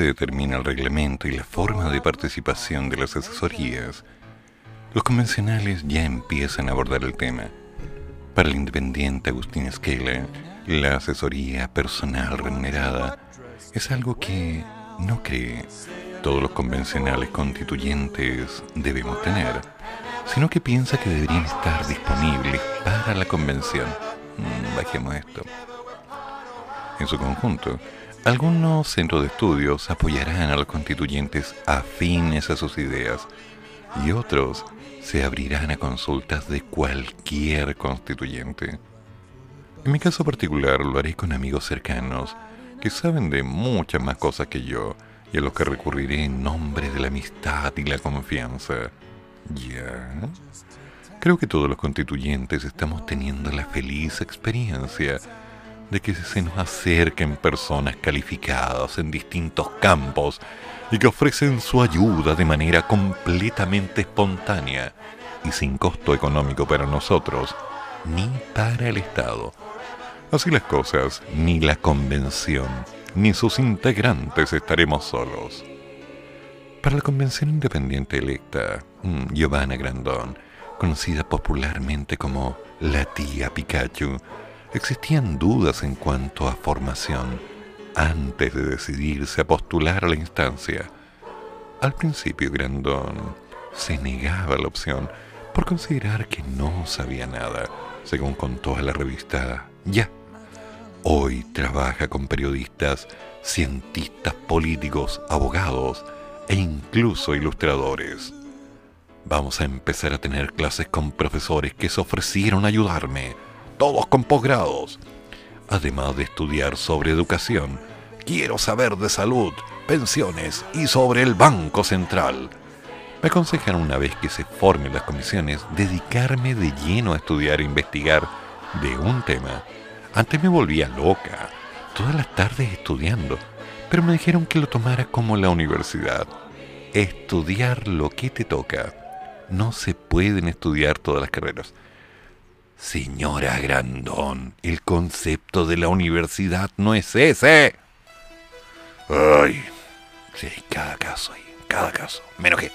Se determina el reglamento y la forma de participación de las asesorías, los convencionales ya empiezan a abordar el tema. Para el independiente Agustín Esquela, la asesoría personal remunerada es algo que no cree todos los convencionales constituyentes debemos tener, sino que piensa que deberían estar disponibles para la convención. Mm, bajemos esto. En su conjunto, algunos centros de estudios apoyarán a los constituyentes afines a sus ideas y otros se abrirán a consultas de cualquier constituyente. En mi caso particular lo haré con amigos cercanos que saben de muchas más cosas que yo y a los que recurriré en nombre de la amistad y la confianza. ¿Ya? Creo que todos los constituyentes estamos teniendo la feliz experiencia de que se nos acerquen personas calificadas en distintos campos y que ofrecen su ayuda de manera completamente espontánea y sin costo económico para nosotros, ni para el Estado. Así las cosas, ni la convención, ni sus integrantes estaremos solos. Para la convención independiente electa, mm, Giovanna Grandón, conocida popularmente como la tía Pikachu, existían dudas en cuanto a formación antes de decidirse a postular a la instancia. Al principio Grandón se negaba a la opción por considerar que no sabía nada, según contó a la revista Ya. Hoy trabaja con periodistas, cientistas políticos, abogados e incluso ilustradores. Vamos a empezar a tener clases con profesores que se ofrecieron a ayudarme, todos con posgrados. Además de estudiar sobre educación, quiero saber de salud, pensiones y sobre el Banco Central. Me aconsejaron una vez que se formen las comisiones dedicarme de lleno a estudiar e investigar de un tema. Antes me volvía loca, todas las tardes estudiando, pero me dijeron que lo tomara como la universidad. Estudiar lo que te toca no se pueden estudiar todas las carreras. Señora Grandón, el concepto de la universidad no es ese. Ay, sí, cada caso, cada caso. Menos que...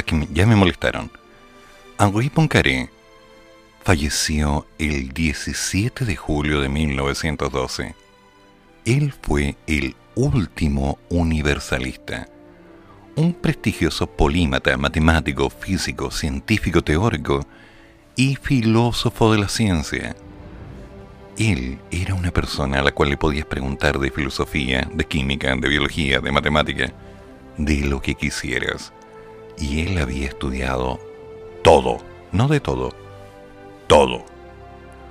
que ya me molestaron. Henri Poincaré falleció el 17 de julio de 1912. Él fue el último universalista, un prestigioso polímata, matemático, físico, científico teórico y filósofo de la ciencia. Él era una persona a la cual le podías preguntar de filosofía, de química, de biología, de matemática, de lo que quisieras. Y él había estudiado todo, no de todo, todo.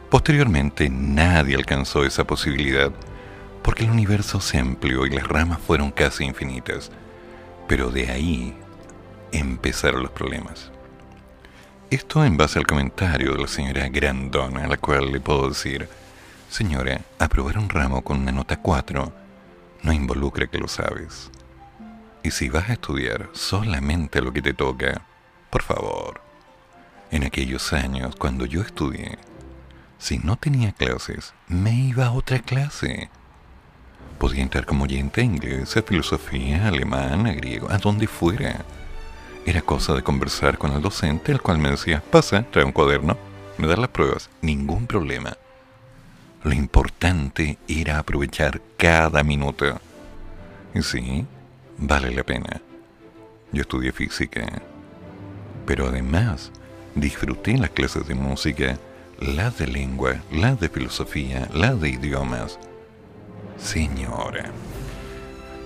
Posteriormente nadie alcanzó esa posibilidad porque el universo se amplió y las ramas fueron casi infinitas. Pero de ahí empezaron los problemas. Esto en base al comentario de la señora Grandona, a la cual le puedo decir, señora, aprobar un ramo con una nota 4 no involucra que lo sabes. Y si vas a estudiar solamente lo que te toca, por favor, en aquellos años cuando yo estudié, si no tenía clases, me iba a otra clase. Podía entrar como oyente a inglés, a filosofía, alemán, griego, a donde fuera. Era cosa de conversar con el docente, el cual me decía, pasa, trae un cuaderno, me da las pruebas, ningún problema. Lo importante era aprovechar cada minuto. Y sí, vale la pena. Yo estudié física, pero además disfruté las clases de música, las de lengua, las de filosofía, las de idiomas. Señora.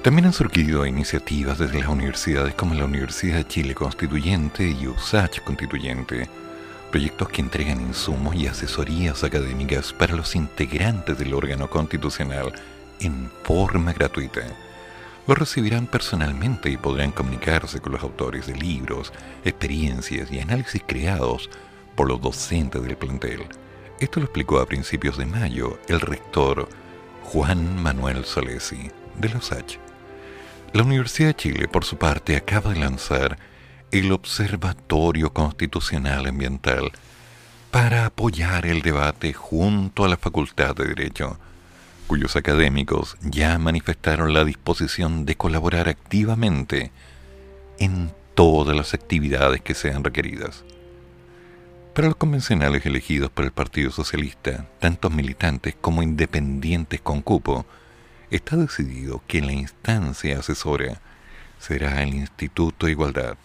También han surgido iniciativas desde las universidades como la Universidad de Chile Constituyente y USACH Constituyente, proyectos que entregan insumos y asesorías académicas para los integrantes del órgano constitucional en forma gratuita. Los recibirán personalmente y podrán comunicarse con los autores de libros, experiencias y análisis creados por los docentes del plantel. Esto lo explicó a principios de mayo el rector Juan Manuel Solesi de los H. La Universidad de Chile, por su parte, acaba de lanzar el Observatorio Constitucional Ambiental para apoyar el debate junto a la Facultad de Derecho, cuyos académicos ya manifestaron la disposición de colaborar activamente en todas las actividades que sean requeridas. Para los convencionales elegidos por el Partido Socialista, tantos militantes como independientes con cupo, está decidido que la instancia asesora será el Instituto de Igualdad.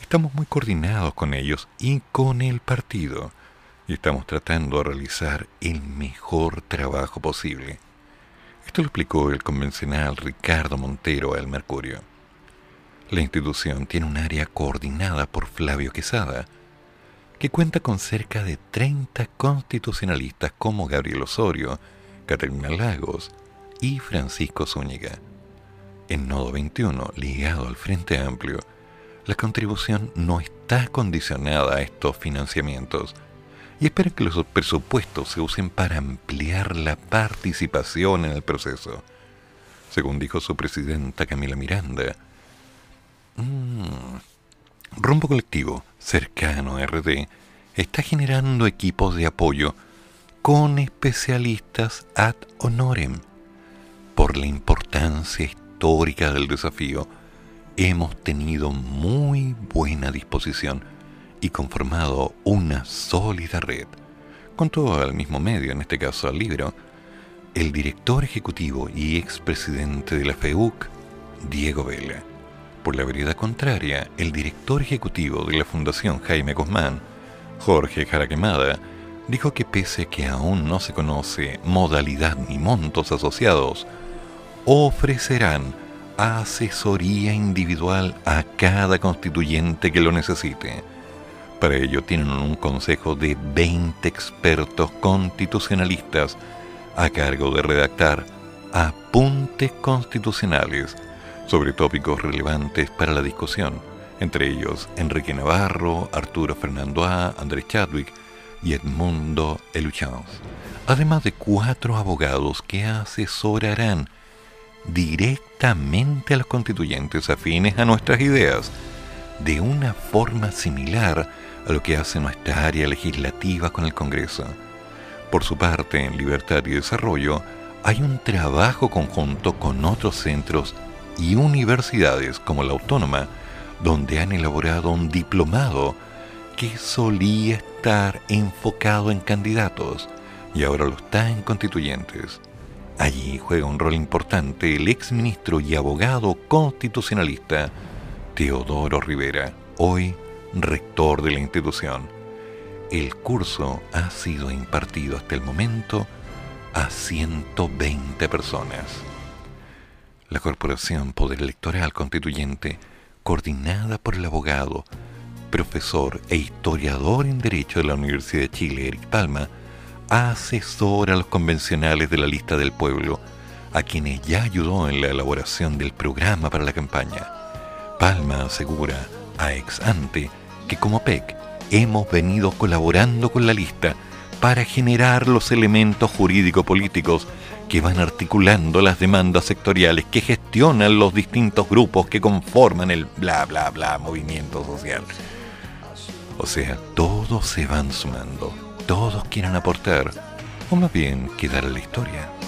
Estamos muy coordinados con ellos y con el partido y estamos tratando de realizar el mejor trabajo posible. Esto lo explicó el convencional Ricardo Montero al Mercurio. La institución tiene un área coordinada por Flavio Quesada, que cuenta con cerca de 30 constitucionalistas como Gabriel Osorio, Catalina Lagos, y Francisco Zúñiga. En Nodo 21, ligado al Frente Amplio, la contribución no está condicionada a estos financiamientos y espera que los presupuestos se usen para ampliar la participación en el proceso. Según dijo su presidenta Camila Miranda, mm, Rumbo Colectivo, cercano a RD, está generando equipos de apoyo con especialistas ad honorem por la importancia histórica del desafío, hemos tenido muy buena disposición y conformado una sólida red, con todo al mismo medio, en este caso al libro, el director ejecutivo y expresidente de la FEUC, Diego Vela. Por la vereda contraria, el director ejecutivo de la Fundación Jaime Guzmán, Jorge Jaraquemada, dijo que pese a que aún no se conoce modalidad ni montos asociados ofrecerán asesoría individual a cada constituyente que lo necesite. Para ello tienen un consejo de 20 expertos constitucionalistas a cargo de redactar apuntes constitucionales sobre tópicos relevantes para la discusión, entre ellos Enrique Navarro, Arturo Fernando A., Andrés Chadwick y Edmundo Eluchans, además de cuatro abogados que asesorarán directamente a los constituyentes afines a nuestras ideas, de una forma similar a lo que hace nuestra área legislativa con el Congreso. Por su parte, en Libertad y Desarrollo, hay un trabajo conjunto con otros centros y universidades como la Autónoma, donde han elaborado un diplomado que solía estar enfocado en candidatos y ahora lo está en constituyentes. Allí juega un rol importante el exministro y abogado constitucionalista Teodoro Rivera, hoy rector de la institución. El curso ha sido impartido hasta el momento a 120 personas. La Corporación Poder Electoral Constituyente, coordinada por el abogado, profesor e historiador en Derecho de la Universidad de Chile, Eric Palma, asesora a los convencionales de la lista del pueblo, a quienes ya ayudó en la elaboración del programa para la campaña. Palma asegura a ex ante que como PEC hemos venido colaborando con la lista para generar los elementos jurídico-políticos que van articulando las demandas sectoriales que gestionan los distintos grupos que conforman el bla bla bla movimiento social. O sea, todos se van sumando, todos quieren aportar, o más bien quedar en la historia.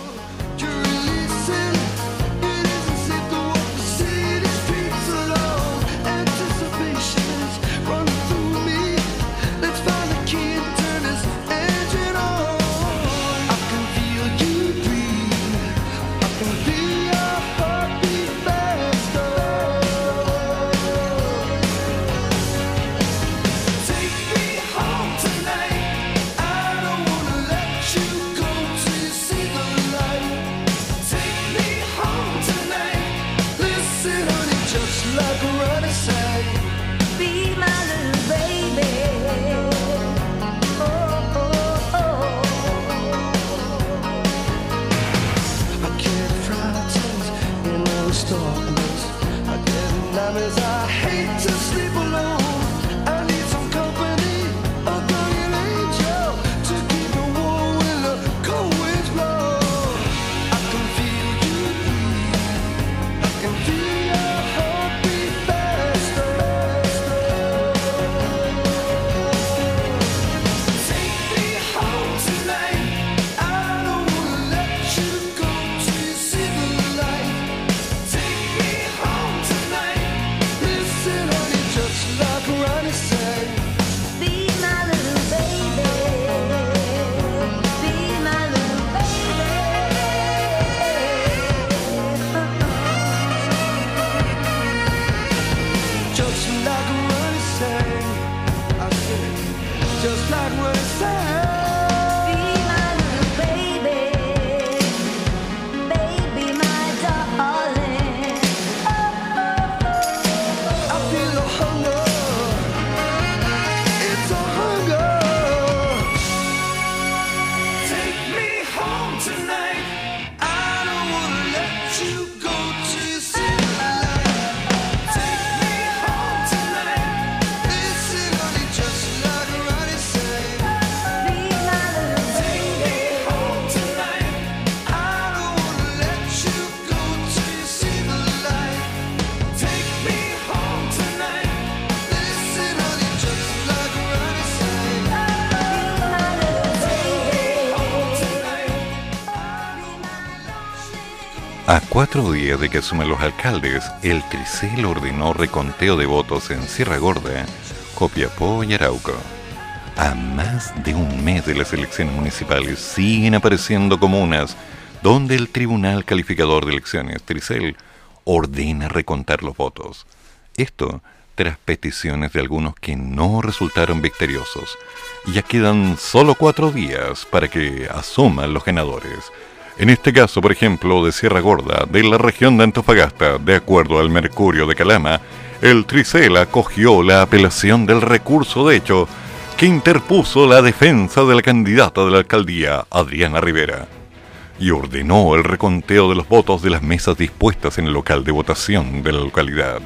Cuatro días de que asumen los alcaldes, el Tricel ordenó reconteo de votos en Sierra Gorda, Copiapó y Arauco. A más de un mes de las elecciones municipales siguen apareciendo comunas donde el Tribunal Calificador de Elecciones, Tricel, ordena recontar los votos. Esto tras peticiones de algunos que no resultaron victoriosos. Ya quedan solo cuatro días para que asuman los ganadores en este caso, por ejemplo, de Sierra Gorda, de la región de Antofagasta, de acuerdo al Mercurio de Calama, el Tricel acogió la apelación del recurso de hecho que interpuso la defensa de la candidata de la alcaldía, Adriana Rivera, y ordenó el reconteo de los votos de las mesas dispuestas en el local de votación de la localidad.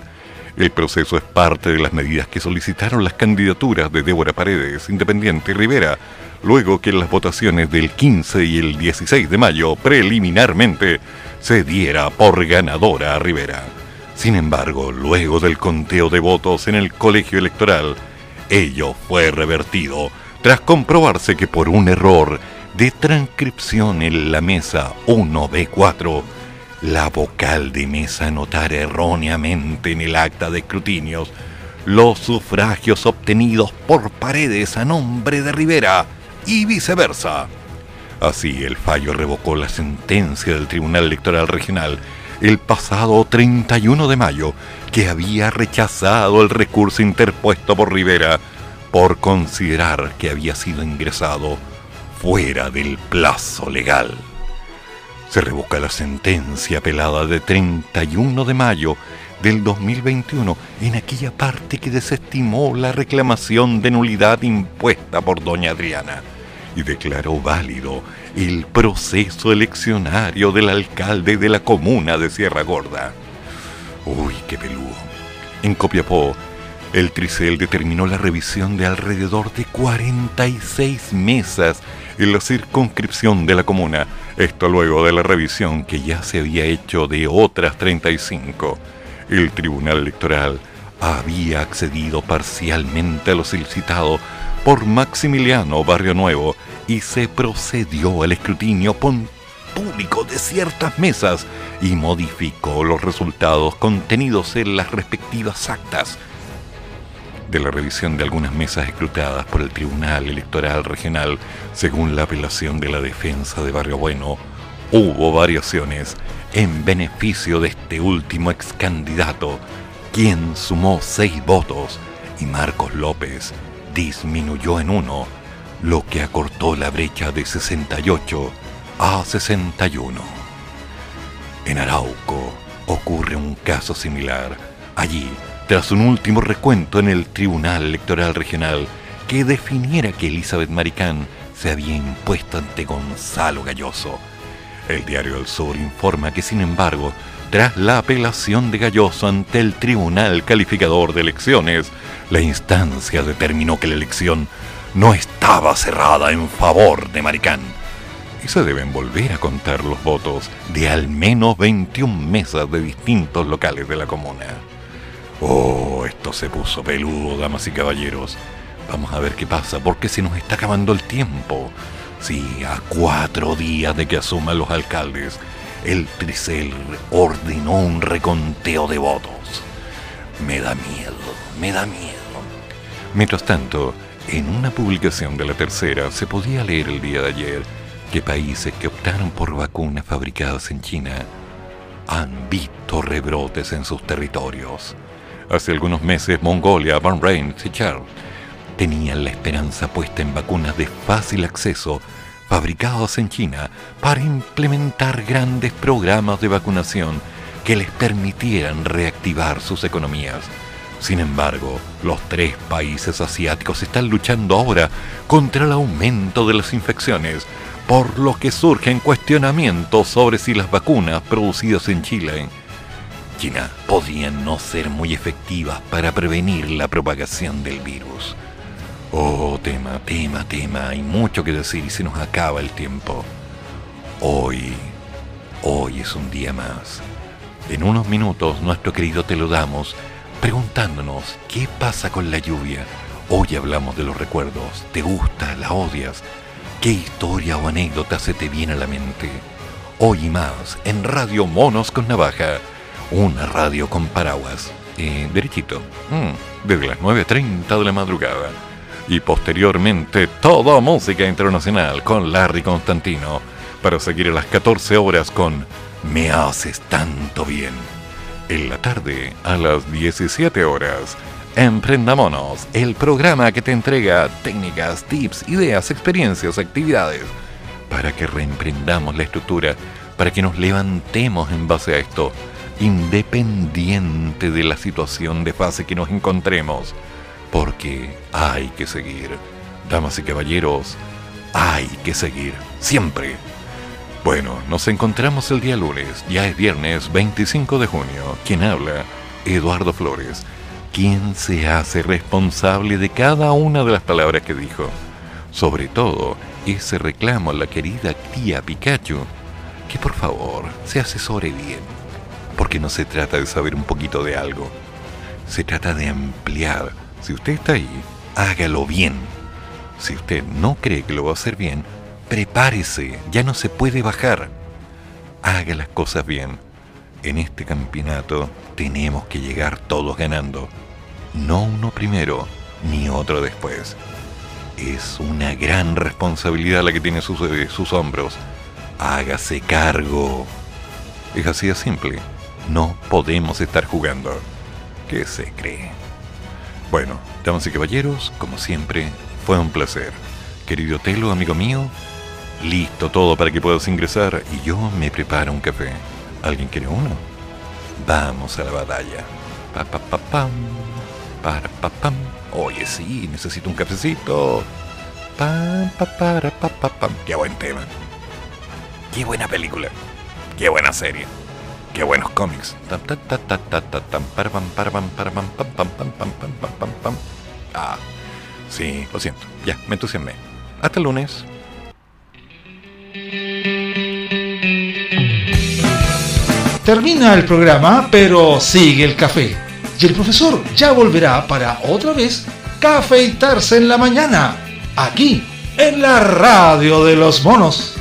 El proceso es parte de las medidas que solicitaron las candidaturas de Débora Paredes, Independiente Rivera, luego que las votaciones del 15 y el 16 de mayo preliminarmente se diera por ganadora a Rivera. Sin embargo, luego del conteo de votos en el colegio electoral, ello fue revertido tras comprobarse que por un error de transcripción en la mesa 1B4, la vocal de mesa anotara erróneamente en el acta de escrutinios los sufragios obtenidos por paredes a nombre de Rivera y viceversa. Así, el fallo revocó la sentencia del Tribunal Electoral Regional el pasado 31 de mayo, que había rechazado el recurso interpuesto por Rivera por considerar que había sido ingresado fuera del plazo legal. Se revoca la sentencia apelada de 31 de mayo del 2021 en aquella parte que desestimó la reclamación de nulidad impuesta por doña Adriana y declaró válido el proceso eleccionario del alcalde de la comuna de Sierra Gorda. Uy, qué peludo. En Copiapó, el Tricel determinó la revisión de alrededor de 46 mesas en la circunscripción de la comuna, esto luego de la revisión que ya se había hecho de otras 35. El Tribunal Electoral había accedido parcialmente a lo solicitado por Maximiliano Barrio Nuevo y se procedió al escrutinio público de ciertas mesas y modificó los resultados contenidos en las respectivas actas de la revisión de algunas mesas escrutadas por el Tribunal Electoral Regional. Según la apelación de la defensa de Barrio Bueno, hubo variaciones en beneficio de este último ex candidato, quien sumó seis votos y Marcos López disminuyó en uno lo que acortó la brecha de 68 a 61. En Arauco ocurre un caso similar. Allí, tras un último recuento en el Tribunal Electoral Regional que definiera que Elizabeth Maricán se había impuesto ante Gonzalo Galloso, el diario El Sur informa que, sin embargo, tras la apelación de Galloso ante el Tribunal Calificador de Elecciones, la instancia determinó que la elección no estaba cerrada en favor de Maricán. Y se deben volver a contar los votos de al menos 21 mesas de distintos locales de la comuna. Oh, esto se puso peludo, damas y caballeros. Vamos a ver qué pasa, porque se nos está acabando el tiempo. Sí, a cuatro días de que asuman los alcaldes, el Tricel ordenó un reconteo de votos. Me da miedo, me da miedo. Mientras tanto, en una publicación de la tercera se podía leer el día de ayer que países que optaron por vacunas fabricadas en China han visto rebrotes en sus territorios. Hace algunos meses Mongolia, Bahrein y Chad tenían la esperanza puesta en vacunas de fácil acceso fabricadas en China para implementar grandes programas de vacunación que les permitieran reactivar sus economías. Sin embargo, los tres países asiáticos están luchando ahora contra el aumento de las infecciones, por lo que surgen cuestionamientos sobre si las vacunas producidas en Chile China podían no ser muy efectivas para prevenir la propagación del virus. Oh, tema, tema, tema, hay mucho que decir y se nos acaba el tiempo. Hoy, hoy es un día más. En unos minutos nuestro querido te lo damos preguntándonos qué pasa con la lluvia. Hoy hablamos de los recuerdos. ¿Te gusta? ¿La odias? ¿Qué historia o anécdota se te viene a la mente? Hoy y más en Radio Monos con Navaja, una radio con paraguas. Eh, derechito, mm, desde las 9.30 de la madrugada. Y posteriormente toda música internacional con Larry Constantino para seguir a las 14 horas con Me haces tanto bien en la tarde a las 17 horas. Emprendamonos, el programa que te entrega técnicas, tips, ideas, experiencias, actividades para que reemprendamos la estructura, para que nos levantemos en base a esto, independiente de la situación de fase que nos encontremos, porque hay que seguir. Damas y caballeros, hay que seguir, siempre bueno, nos encontramos el día lunes, ya es viernes 25 de junio. Quien habla, Eduardo Flores, quien se hace responsable de cada una de las palabras que dijo. Sobre todo, ese reclamo a la querida tía Pikachu, que por favor se asesore bien, porque no se trata de saber un poquito de algo, se trata de ampliar. Si usted está ahí, hágalo bien. Si usted no cree que lo va a hacer bien, prepárese, ya no se puede bajar. Haga las cosas bien, en este campeonato tenemos que llegar todos ganando. No uno primero, ni otro después. Es una gran responsabilidad la que tiene sus, eh, sus hombros. Hágase cargo. Es así de simple. No podemos estar jugando. ¿Qué se cree? Bueno, damas y caballeros, como siempre, fue un placer. Querido Telo, amigo mío, listo todo para que puedas ingresar y yo me preparo un café. ¿Alguien quiere uno? Vamos a la batalla. Pa, pa, pa, pam. Para, pa, pam. Oye, sí, necesito un cafecito. Pam, pa, para, pa, pa, pam. Qué buen tema. Qué buena película. Qué buena serie. Qué buenos cómics. Ah, sí, lo siento. Ya, me entusiasmé. Hasta el lunes. Termina el programa, pero sigue el café. Y el profesor ya volverá para otra vez cafeitarse en la mañana, aquí, en la radio de los monos.